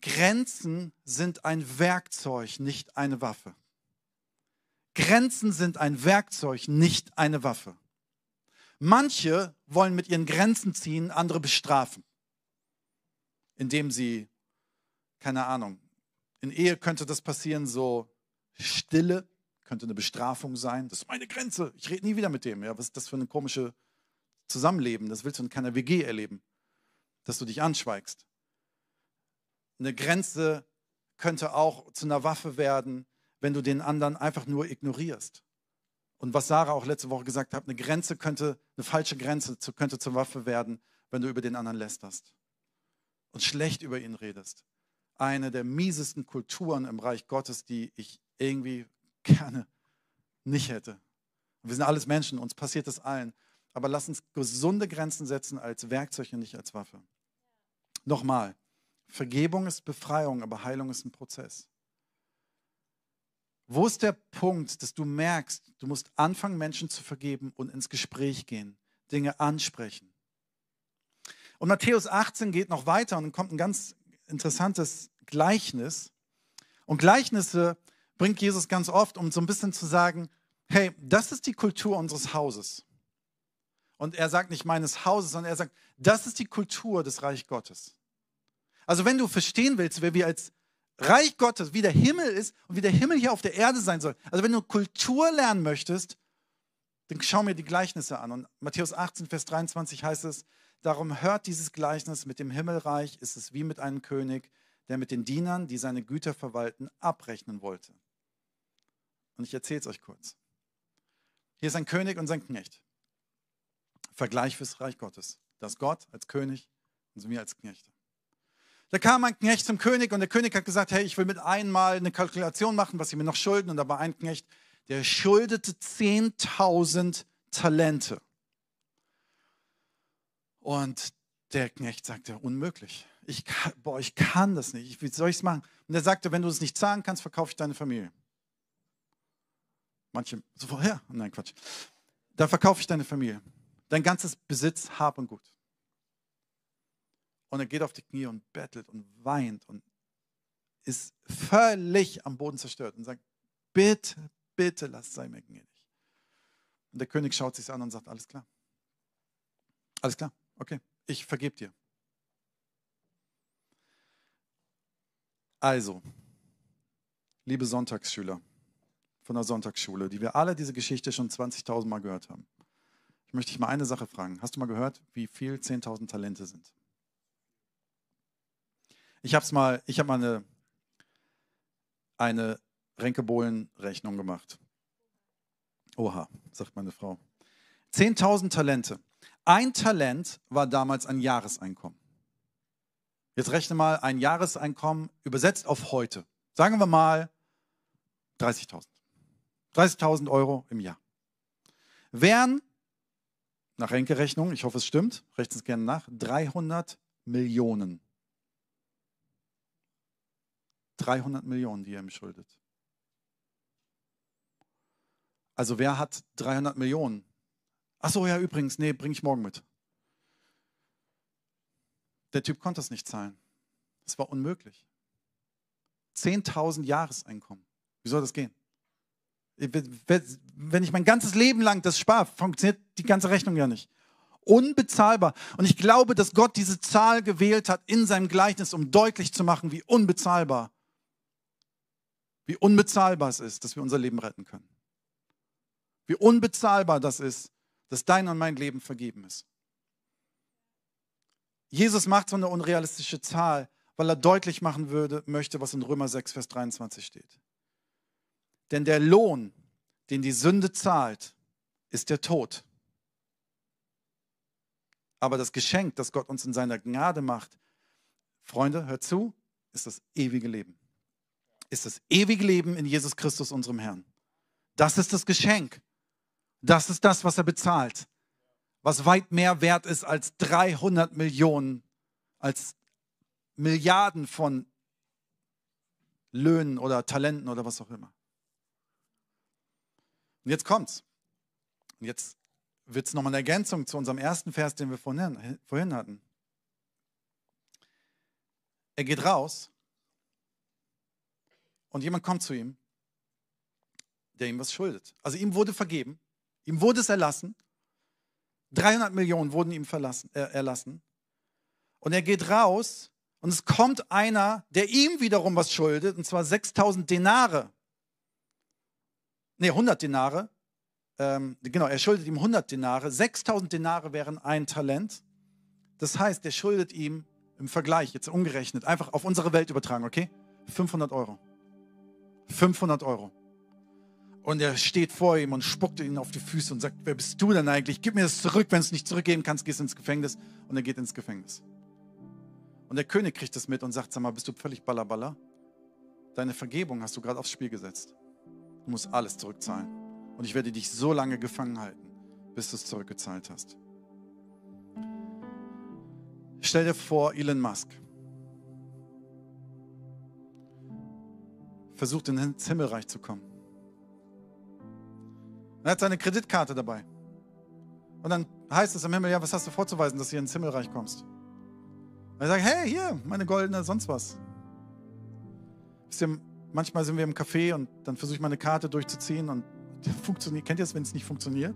Grenzen sind ein Werkzeug, nicht eine Waffe. Grenzen sind ein Werkzeug, nicht eine Waffe. Manche wollen mit ihren Grenzen ziehen, andere bestrafen, indem sie, keine Ahnung, in Ehe könnte das passieren, so Stille könnte eine Bestrafung sein. Das ist meine Grenze. Ich rede nie wieder mit dem. Ja, was ist das für ein komisches Zusammenleben? Das willst du in keiner WG erleben, dass du dich anschweigst. Eine Grenze könnte auch zu einer Waffe werden, wenn du den anderen einfach nur ignorierst. Und was Sarah auch letzte Woche gesagt hat, eine Grenze könnte, eine falsche Grenze könnte zur Waffe werden, wenn du über den anderen lästerst und schlecht über ihn redest eine der miesesten Kulturen im Reich Gottes, die ich irgendwie gerne nicht hätte. Wir sind alles Menschen, uns passiert das allen. Aber lass uns gesunde Grenzen setzen als Werkzeug und nicht als Waffe. Nochmal, Vergebung ist Befreiung, aber Heilung ist ein Prozess. Wo ist der Punkt, dass du merkst, du musst anfangen, Menschen zu vergeben und ins Gespräch gehen, Dinge ansprechen? Und Matthäus 18 geht noch weiter und dann kommt ein ganz interessantes Gleichnis. Und Gleichnisse bringt Jesus ganz oft, um so ein bisschen zu sagen, hey, das ist die Kultur unseres Hauses. Und er sagt nicht meines Hauses, sondern er sagt, das ist die Kultur des Reich Gottes. Also wenn du verstehen willst, wer wir als Reich Gottes, wie der Himmel ist und wie der Himmel hier auf der Erde sein soll, also wenn du Kultur lernen möchtest, dann schau mir die Gleichnisse an. Und Matthäus 18, Vers 23 heißt es, Darum hört dieses Gleichnis mit dem Himmelreich, ist es wie mit einem König, der mit den Dienern, die seine Güter verwalten, abrechnen wollte. Und ich erzähle es euch kurz. Hier ist ein König und sein Knecht. Vergleich fürs Reich Gottes. Das Gott als König und wir als Knechte. Da kam ein Knecht zum König und der König hat gesagt, hey, ich will mit einmal eine Kalkulation machen, was sie mir noch schulden. Und da war ein Knecht, der schuldete 10.000 Talente. Und der Knecht sagte, unmöglich. Ich, boah, ich kann das nicht. Wie soll ich es machen? Und er sagte, wenn du es nicht zahlen kannst, verkaufe ich deine Familie. Manche so, ja, nein, Quatsch. Dann verkaufe ich deine Familie. Dein ganzes Besitz, Hab und Gut. Und er geht auf die Knie und bettelt und weint und ist völlig am Boden zerstört und sagt, bitte, bitte, lass sei mir gnädig. Und der König schaut sich an und sagt, alles klar. Alles klar. Okay, ich vergebe dir. Also, liebe Sonntagsschüler von der Sonntagsschule, die wir alle diese Geschichte schon 20.000 Mal gehört haben. Ich möchte dich mal eine Sache fragen. Hast du mal gehört, wie viel 10.000 Talente sind? Ich habe mal, ich habe mal eine, eine Renkebohlen-Rechnung gemacht. Oha, sagt meine Frau. 10.000 Talente. Ein Talent war damals ein Jahreseinkommen. Jetzt rechne mal ein Jahreseinkommen übersetzt auf heute. Sagen wir mal 30.000. 30.000 Euro im Jahr. Wären, nach Renke-Rechnung, ich hoffe es stimmt, rechnen es gerne nach, 300 Millionen. 300 Millionen, die er ihm schuldet. Also wer hat 300 Millionen? Ach so, ja, übrigens, nee, bringe ich morgen mit. Der Typ konnte es nicht zahlen. Das war unmöglich. 10.000 Jahreseinkommen. Wie soll das gehen? Wenn ich mein ganzes Leben lang das spare, funktioniert die ganze Rechnung ja nicht. Unbezahlbar. Und ich glaube, dass Gott diese Zahl gewählt hat in seinem Gleichnis, um deutlich zu machen, wie unbezahlbar, wie unbezahlbar es ist, dass wir unser Leben retten können. Wie unbezahlbar das ist, dass dein und mein Leben vergeben ist. Jesus macht so eine unrealistische Zahl, weil er deutlich machen würde, möchte, was in Römer 6, Vers 23 steht. Denn der Lohn, den die Sünde zahlt, ist der Tod. Aber das Geschenk, das Gott uns in seiner Gnade macht, Freunde, hört zu, ist das ewige Leben. Ist das ewige Leben in Jesus Christus, unserem Herrn. Das ist das Geschenk. Das ist das, was er bezahlt. Was weit mehr wert ist als 300 Millionen, als Milliarden von Löhnen oder Talenten oder was auch immer. Und jetzt kommt's. Und jetzt wird es nochmal eine Ergänzung zu unserem ersten Vers, den wir vorhin, vorhin hatten. Er geht raus und jemand kommt zu ihm, der ihm was schuldet. Also ihm wurde vergeben, ihm wurde es erlassen. 300 Millionen wurden ihm verlassen, äh, erlassen. Und er geht raus und es kommt einer, der ihm wiederum was schuldet, und zwar 6000 Denare. Ne, 100 Denare ähm, genau, er schuldet ihm 100 Denare. 6000 Denare wären ein Talent. Das heißt, er schuldet ihm im Vergleich, jetzt umgerechnet, einfach auf unsere Welt übertragen, okay? 500 Euro. 500 Euro. Und er steht vor ihm und spuckt ihn auf die Füße und sagt, wer bist du denn eigentlich? Gib mir das zurück. Wenn du es nicht zurückgeben kannst, gehst du ins Gefängnis. Und er geht ins Gefängnis. Und der König kriegt das mit und sagt, sag mal, bist du völlig ballerballer? Deine Vergebung hast du gerade aufs Spiel gesetzt. Du musst alles zurückzahlen. Und ich werde dich so lange gefangen halten, bis du es zurückgezahlt hast. Stell dir vor, Elon Musk versucht ins Himmelreich zu kommen. Er hat seine Kreditkarte dabei. Und dann heißt es im Himmel, ja, was hast du vorzuweisen, dass du hier ins Himmelreich kommst? Er sagt, hey, hier, meine goldene, sonst was. Wisst ihr, manchmal sind wir im Café und dann versuche ich meine Karte durchzuziehen und funktioniert. Kennt ihr das, wenn es nicht funktioniert?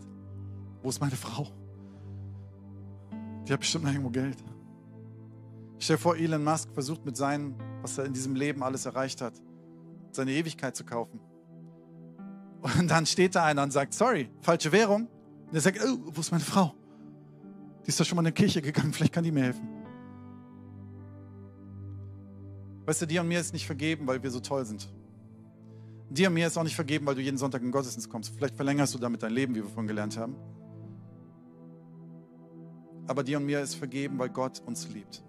Wo ist meine Frau? Die hat bestimmt noch irgendwo Geld. Stell dir vor, Elon Musk versucht mit seinem, was er in diesem Leben alles erreicht hat, seine Ewigkeit zu kaufen. Und dann steht da einer und sagt, sorry, falsche Währung. Und er sagt, oh, wo ist meine Frau? Die ist doch schon mal in die Kirche gegangen, vielleicht kann die mir helfen. Weißt du, dir und mir ist nicht vergeben, weil wir so toll sind. Dir und mir ist auch nicht vergeben, weil du jeden Sonntag in Gottesdienst kommst. Vielleicht verlängerst du damit dein Leben, wie wir vorhin gelernt haben. Aber dir und mir ist vergeben, weil Gott uns liebt.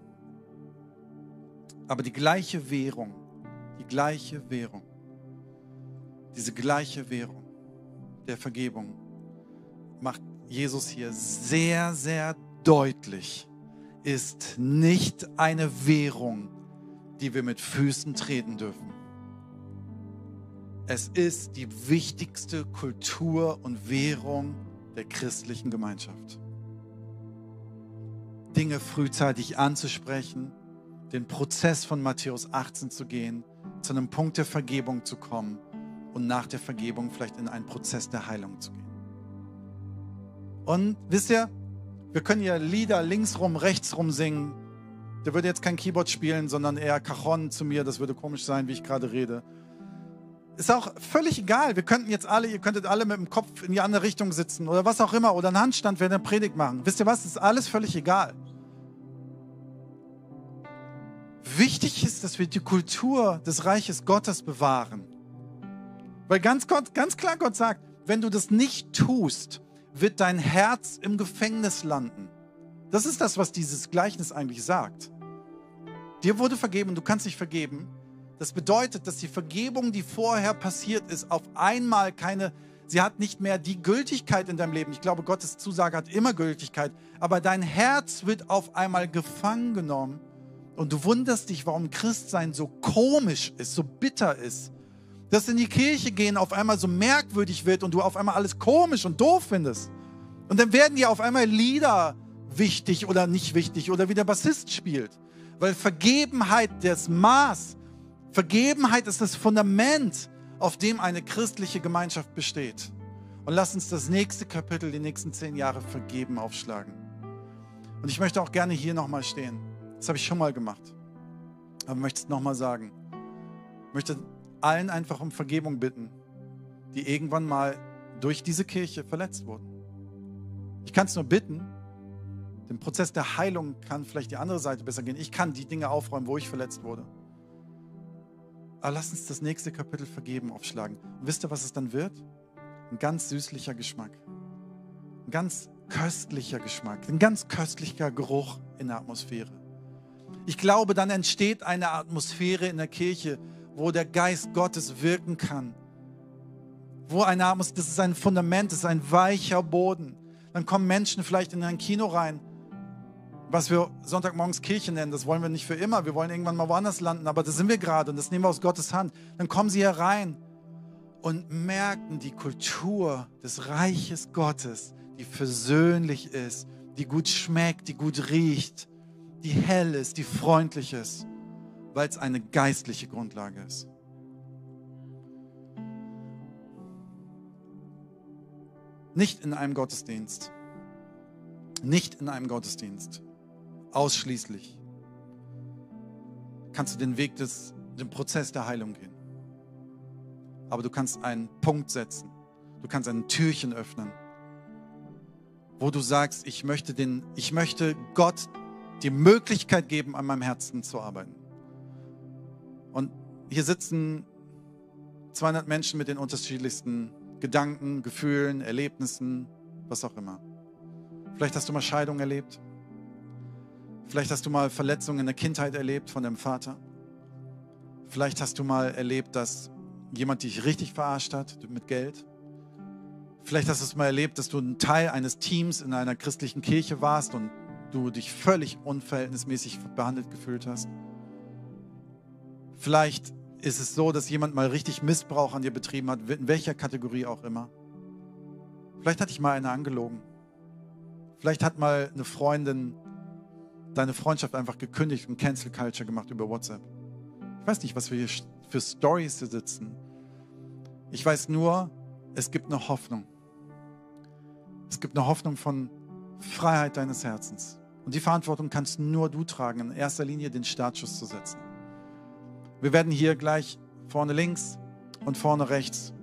Aber die gleiche Währung, die gleiche Währung, diese gleiche Währung der Vergebung macht Jesus hier sehr, sehr deutlich, ist nicht eine Währung, die wir mit Füßen treten dürfen. Es ist die wichtigste Kultur und Währung der christlichen Gemeinschaft. Dinge frühzeitig anzusprechen, den Prozess von Matthäus 18 zu gehen, zu einem Punkt der Vergebung zu kommen und nach der Vergebung vielleicht in einen Prozess der Heilung zu gehen. Und wisst ihr, wir können ja Lieder linksrum, rechtsrum singen. Der würde jetzt kein Keyboard spielen, sondern eher Cajon zu mir. Das würde komisch sein, wie ich gerade rede. Ist auch völlig egal. Wir könnten jetzt alle, ihr könntet alle mit dem Kopf in die andere Richtung sitzen oder was auch immer oder einen Handstand während der Predigt machen. Wisst ihr was? ist alles völlig egal. Wichtig ist, dass wir die Kultur des Reiches Gottes bewahren. Weil ganz, Gott, ganz klar Gott sagt, wenn du das nicht tust, wird dein Herz im Gefängnis landen. Das ist das, was dieses Gleichnis eigentlich sagt. Dir wurde vergeben du kannst nicht vergeben. Das bedeutet, dass die Vergebung, die vorher passiert ist, auf einmal keine, sie hat nicht mehr die Gültigkeit in deinem Leben. Ich glaube, Gottes Zusage hat immer Gültigkeit. Aber dein Herz wird auf einmal gefangen genommen und du wunderst dich, warum Christsein so komisch ist, so bitter ist. Dass in die Kirche gehen auf einmal so merkwürdig wird und du auf einmal alles komisch und doof findest. Und dann werden dir auf einmal Lieder wichtig oder nicht wichtig oder wie der Bassist spielt. Weil Vergebenheit das Maß Vergebenheit ist das Fundament, auf dem eine christliche Gemeinschaft besteht. Und lass uns das nächste Kapitel, die nächsten zehn Jahre vergeben aufschlagen. Und ich möchte auch gerne hier nochmal stehen. Das habe ich schon mal gemacht. Aber möchte es nochmal sagen. Ich möchte allen einfach um Vergebung bitten, die irgendwann mal durch diese Kirche verletzt wurden. Ich kann es nur bitten, den Prozess der Heilung kann vielleicht die andere Seite besser gehen. Ich kann die Dinge aufräumen, wo ich verletzt wurde. Aber lass uns das nächste Kapitel vergeben aufschlagen. Und wisst ihr, was es dann wird? Ein ganz süßlicher Geschmack. Ein ganz köstlicher Geschmack. Ein ganz köstlicher Geruch in der Atmosphäre. Ich glaube, dann entsteht eine Atmosphäre in der Kirche, wo der Geist Gottes wirken kann. Wo eine Atmosphäre, das ist ein Fundament, das ist ein weicher Boden. Dann kommen Menschen vielleicht in ein Kino rein was wir Sonntagmorgens Kirche nennen, das wollen wir nicht für immer. Wir wollen irgendwann mal woanders landen, aber da sind wir gerade und das nehmen wir aus Gottes Hand. Dann kommen sie herein und merken die Kultur des Reiches Gottes, die versöhnlich ist, die gut schmeckt, die gut riecht, die hell ist, die freundlich ist, weil es eine geistliche Grundlage ist. Nicht in einem Gottesdienst. Nicht in einem Gottesdienst ausschließlich kannst du den Weg des, den Prozess der Heilung gehen. Aber du kannst einen Punkt setzen. Du kannst ein Türchen öffnen, wo du sagst, ich möchte, den, ich möchte Gott die Möglichkeit geben, an meinem Herzen zu arbeiten. Und hier sitzen 200 Menschen mit den unterschiedlichsten Gedanken, Gefühlen, Erlebnissen, was auch immer. Vielleicht hast du mal Scheidung erlebt. Vielleicht hast du mal Verletzungen in der Kindheit erlebt von deinem Vater. Vielleicht hast du mal erlebt, dass jemand dich richtig verarscht hat mit Geld. Vielleicht hast du es mal erlebt, dass du ein Teil eines Teams in einer christlichen Kirche warst und du dich völlig unverhältnismäßig behandelt gefühlt hast. Vielleicht ist es so, dass jemand mal richtig Missbrauch an dir betrieben hat, in welcher Kategorie auch immer. Vielleicht hat dich mal einer angelogen. Vielleicht hat mal eine Freundin deine Freundschaft einfach gekündigt und Cancel Culture gemacht über WhatsApp. Ich weiß nicht, was wir hier für Stories hier sitzen. Ich weiß nur, es gibt eine Hoffnung. Es gibt eine Hoffnung von Freiheit deines Herzens. Und die Verantwortung kannst nur du tragen, in erster Linie den Startschuss zu setzen. Wir werden hier gleich vorne links und vorne rechts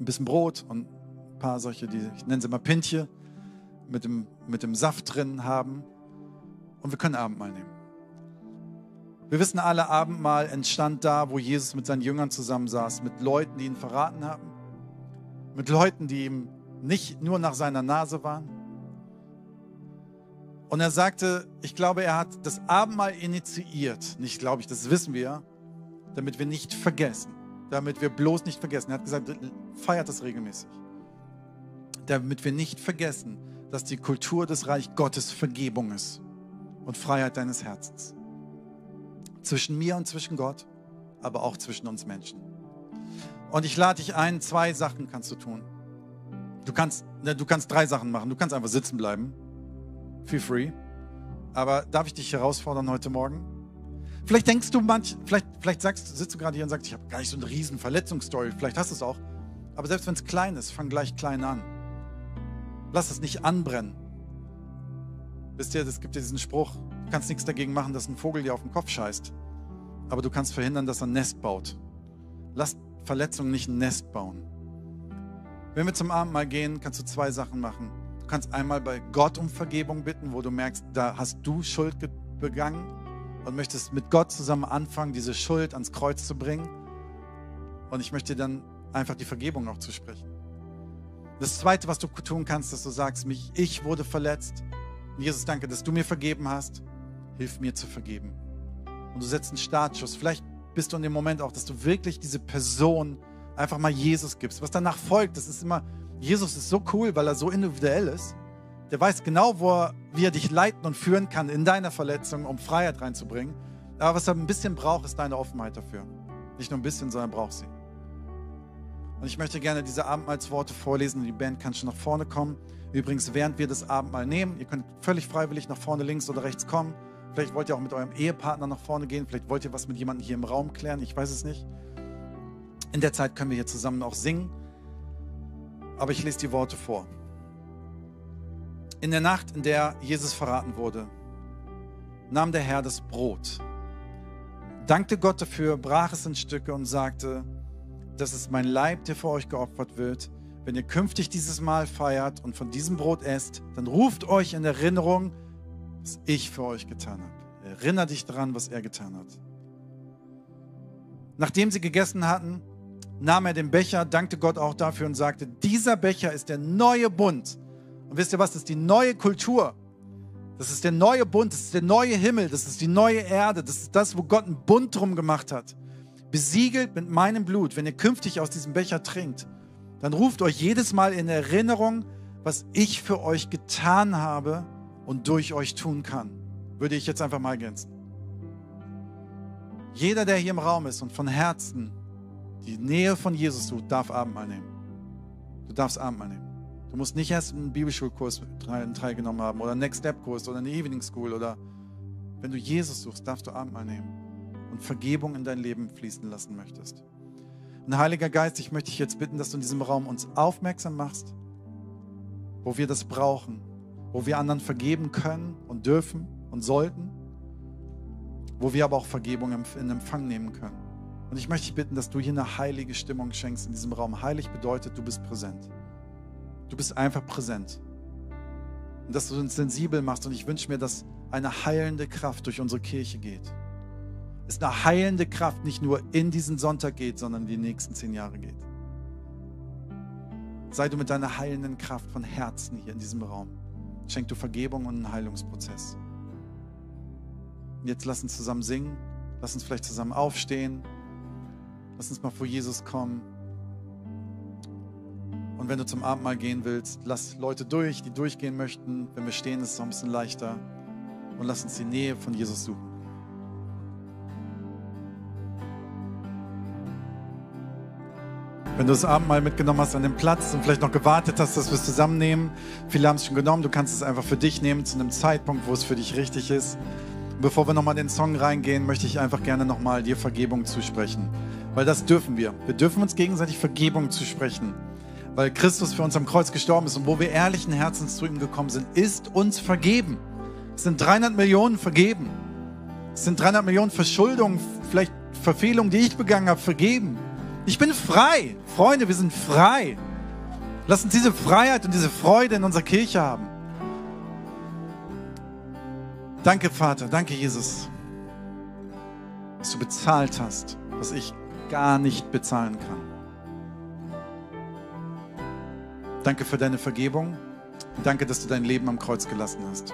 ein bisschen Brot und ein paar solche, die ich nenne sie mal Pintje, mit dem, mit dem Saft drin haben und wir können Abendmahl nehmen. Wir wissen alle, Abendmahl entstand da, wo Jesus mit seinen Jüngern zusammensaß, mit Leuten, die ihn verraten haben, mit Leuten, die ihm nicht nur nach seiner Nase waren. Und er sagte, ich glaube, er hat das Abendmahl initiiert, nicht glaube ich, das wissen wir, damit wir nicht vergessen, damit wir bloß nicht vergessen. Er hat gesagt, feiert das regelmäßig, damit wir nicht vergessen, dass die Kultur des Reich Gottes Vergebung ist und Freiheit deines Herzens. Zwischen mir und zwischen Gott, aber auch zwischen uns Menschen. Und ich lade dich ein, zwei Sachen kannst du tun. Du kannst, ne, du kannst drei Sachen machen. Du kannst einfach sitzen bleiben. Feel free. Aber darf ich dich herausfordern heute Morgen? Vielleicht denkst du manch, vielleicht, vielleicht sagst, sitzt du gerade hier und sagst, ich habe gar nicht so eine riesen Verletzungsstory. Vielleicht hast du es auch. Aber selbst wenn es klein ist, fang gleich klein an. Lass es nicht anbrennen. Wisst ihr, es gibt ja diesen Spruch, du kannst nichts dagegen machen, dass ein Vogel dir auf den Kopf scheißt. Aber du kannst verhindern, dass er ein Nest baut. Lass Verletzungen nicht ein Nest bauen. Wenn wir zum Abendmahl gehen, kannst du zwei Sachen machen. Du kannst einmal bei Gott um Vergebung bitten, wo du merkst, da hast du Schuld begangen und möchtest mit Gott zusammen anfangen, diese Schuld ans Kreuz zu bringen. Und ich möchte dir dann einfach die Vergebung noch zu sprechen. Das Zweite, was du tun kannst, dass du sagst, mich, ich wurde verletzt Jesus, danke, dass du mir vergeben hast. Hilf mir zu vergeben. Und du setzt einen Startschuss. Vielleicht bist du in dem Moment auch, dass du wirklich diese Person einfach mal Jesus gibst. Was danach folgt, das ist immer, Jesus ist so cool, weil er so individuell ist. Der weiß genau, wo er, wie er dich leiten und führen kann in deiner Verletzung, um Freiheit reinzubringen. Aber was er ein bisschen braucht, ist deine Offenheit dafür. Nicht nur ein bisschen, sondern braucht sie. Und ich möchte gerne diese Abendmahlsworte vorlesen und die Band kann schon nach vorne kommen. Übrigens, während wir das Abendmahl nehmen, ihr könnt völlig freiwillig nach vorne links oder rechts kommen. Vielleicht wollt ihr auch mit eurem Ehepartner nach vorne gehen. Vielleicht wollt ihr was mit jemandem hier im Raum klären. Ich weiß es nicht. In der Zeit können wir hier zusammen auch singen. Aber ich lese die Worte vor. In der Nacht, in der Jesus verraten wurde, nahm der Herr das Brot, dankte Gott dafür, brach es in Stücke und sagte, das ist mein Leib, der für euch geopfert wird. Wenn ihr künftig dieses Mahl feiert und von diesem Brot esst, dann ruft euch in Erinnerung, was ich für euch getan habe. Erinner dich daran, was er getan hat. Nachdem sie gegessen hatten, nahm er den Becher, dankte Gott auch dafür und sagte, dieser Becher ist der neue Bund. Und wisst ihr was, das ist die neue Kultur. Das ist der neue Bund, das ist der neue Himmel, das ist die neue Erde, das ist das, wo Gott einen Bund drum gemacht hat. Besiegelt mit meinem Blut, wenn ihr künftig aus diesem Becher trinkt, dann ruft euch jedes Mal in Erinnerung, was ich für euch getan habe und durch euch tun kann. Würde ich jetzt einfach mal ergänzen. Jeder, der hier im Raum ist und von Herzen die Nähe von Jesus sucht, darf Abendmahl nehmen. Du darfst Abendmahl nehmen. Du musst nicht erst einen Bibelschulkurs teilgenommen haben oder einen Next Step Kurs oder eine Evening School oder wenn du Jesus suchst, darfst du Abendmahl nehmen und Vergebung in dein Leben fließen lassen möchtest. Und Heiliger Geist, ich möchte dich jetzt bitten, dass du in diesem Raum uns aufmerksam machst, wo wir das brauchen, wo wir anderen vergeben können und dürfen und sollten, wo wir aber auch Vergebung in Empfang nehmen können. Und ich möchte dich bitten, dass du hier eine heilige Stimmung schenkst in diesem Raum. Heilig bedeutet, du bist präsent. Du bist einfach präsent. Und dass du uns sensibel machst. Und ich wünsche mir, dass eine heilende Kraft durch unsere Kirche geht. Es eine heilende Kraft nicht nur in diesen Sonntag geht, sondern die nächsten zehn Jahre geht. Sei du mit deiner heilenden Kraft von Herzen hier in diesem Raum. Schenk du Vergebung und einen Heilungsprozess. Jetzt lass uns zusammen singen. Lass uns vielleicht zusammen aufstehen. Lass uns mal vor Jesus kommen. Und wenn du zum Abendmahl gehen willst, lass Leute durch, die durchgehen möchten. Wenn wir stehen, ist es auch ein bisschen leichter. Und lass uns die Nähe von Jesus suchen. Wenn du das Abendmahl mitgenommen hast an den Platz und vielleicht noch gewartet hast, dass wir es zusammennehmen, viele haben es schon genommen, du kannst es einfach für dich nehmen zu einem Zeitpunkt, wo es für dich richtig ist. Und bevor wir nochmal in den Song reingehen, möchte ich einfach gerne nochmal dir Vergebung zusprechen. Weil das dürfen wir. Wir dürfen uns gegenseitig Vergebung zusprechen weil Christus für uns am Kreuz gestorben ist und wo wir ehrlichen Herzens zu ihm gekommen sind, ist uns vergeben. Es sind 300 Millionen vergeben. Es sind 300 Millionen Verschuldungen, vielleicht Verfehlungen, die ich begangen habe, vergeben. Ich bin frei. Freunde, wir sind frei. Lass uns diese Freiheit und diese Freude in unserer Kirche haben. Danke, Vater. Danke, Jesus, dass du bezahlt hast, was ich gar nicht bezahlen kann. Danke für deine Vergebung. Danke, dass du dein Leben am Kreuz gelassen hast.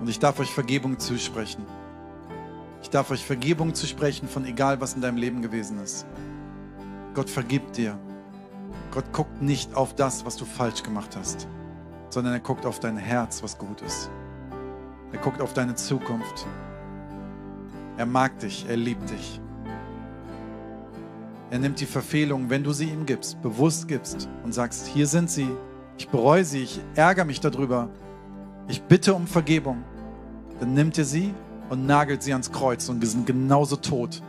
Und ich darf euch Vergebung zusprechen. Ich darf euch Vergebung zusprechen von egal, was in deinem Leben gewesen ist. Gott vergibt dir. Gott guckt nicht auf das, was du falsch gemacht hast, sondern er guckt auf dein Herz, was gut ist. Er guckt auf deine Zukunft. Er mag dich, er liebt dich. Er nimmt die Verfehlungen, wenn du sie ihm gibst, bewusst gibst und sagst, hier sind sie, ich bereue sie, ich ärgere mich darüber, ich bitte um Vergebung. Dann nimmt er sie und nagelt sie ans Kreuz und wir sind genauso tot.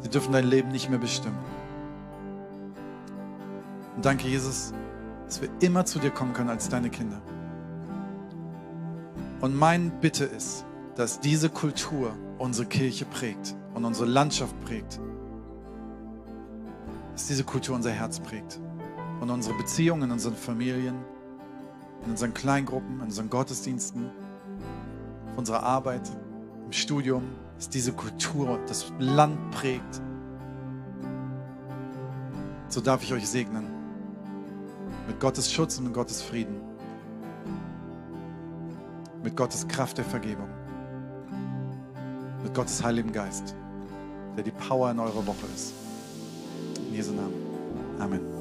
Sie dürfen dein Leben nicht mehr bestimmen. Und danke, Jesus, dass wir immer zu dir kommen können als deine Kinder. Und mein Bitte ist, dass diese Kultur unsere Kirche prägt und unsere Landschaft prägt dass diese Kultur unser Herz prägt und unsere Beziehungen in unseren Familien, in unseren Kleingruppen, in unseren Gottesdiensten, auf unserer Arbeit, im Studium, dass diese Kultur das Land prägt. So darf ich euch segnen mit Gottes Schutz und mit Gottes Frieden, mit Gottes Kraft der Vergebung, mit Gottes Heiligen Geist, der die Power in eurer Woche ist. In Jesu Namen. Amen.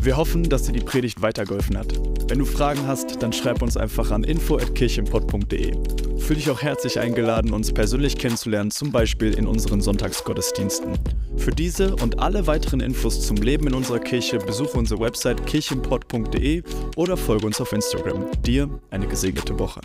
Wir hoffen, dass dir die Predigt weitergeholfen hat. Wenn du Fragen hast, dann schreib uns einfach an info.kirchenpott.de. Fühl dich auch herzlich eingeladen, uns persönlich kennenzulernen, zum Beispiel in unseren Sonntagsgottesdiensten. Für diese und alle weiteren Infos zum Leben in unserer Kirche besuche unsere Website kirchenpott.de oder folge uns auf Instagram. Dir eine gesegnete Woche.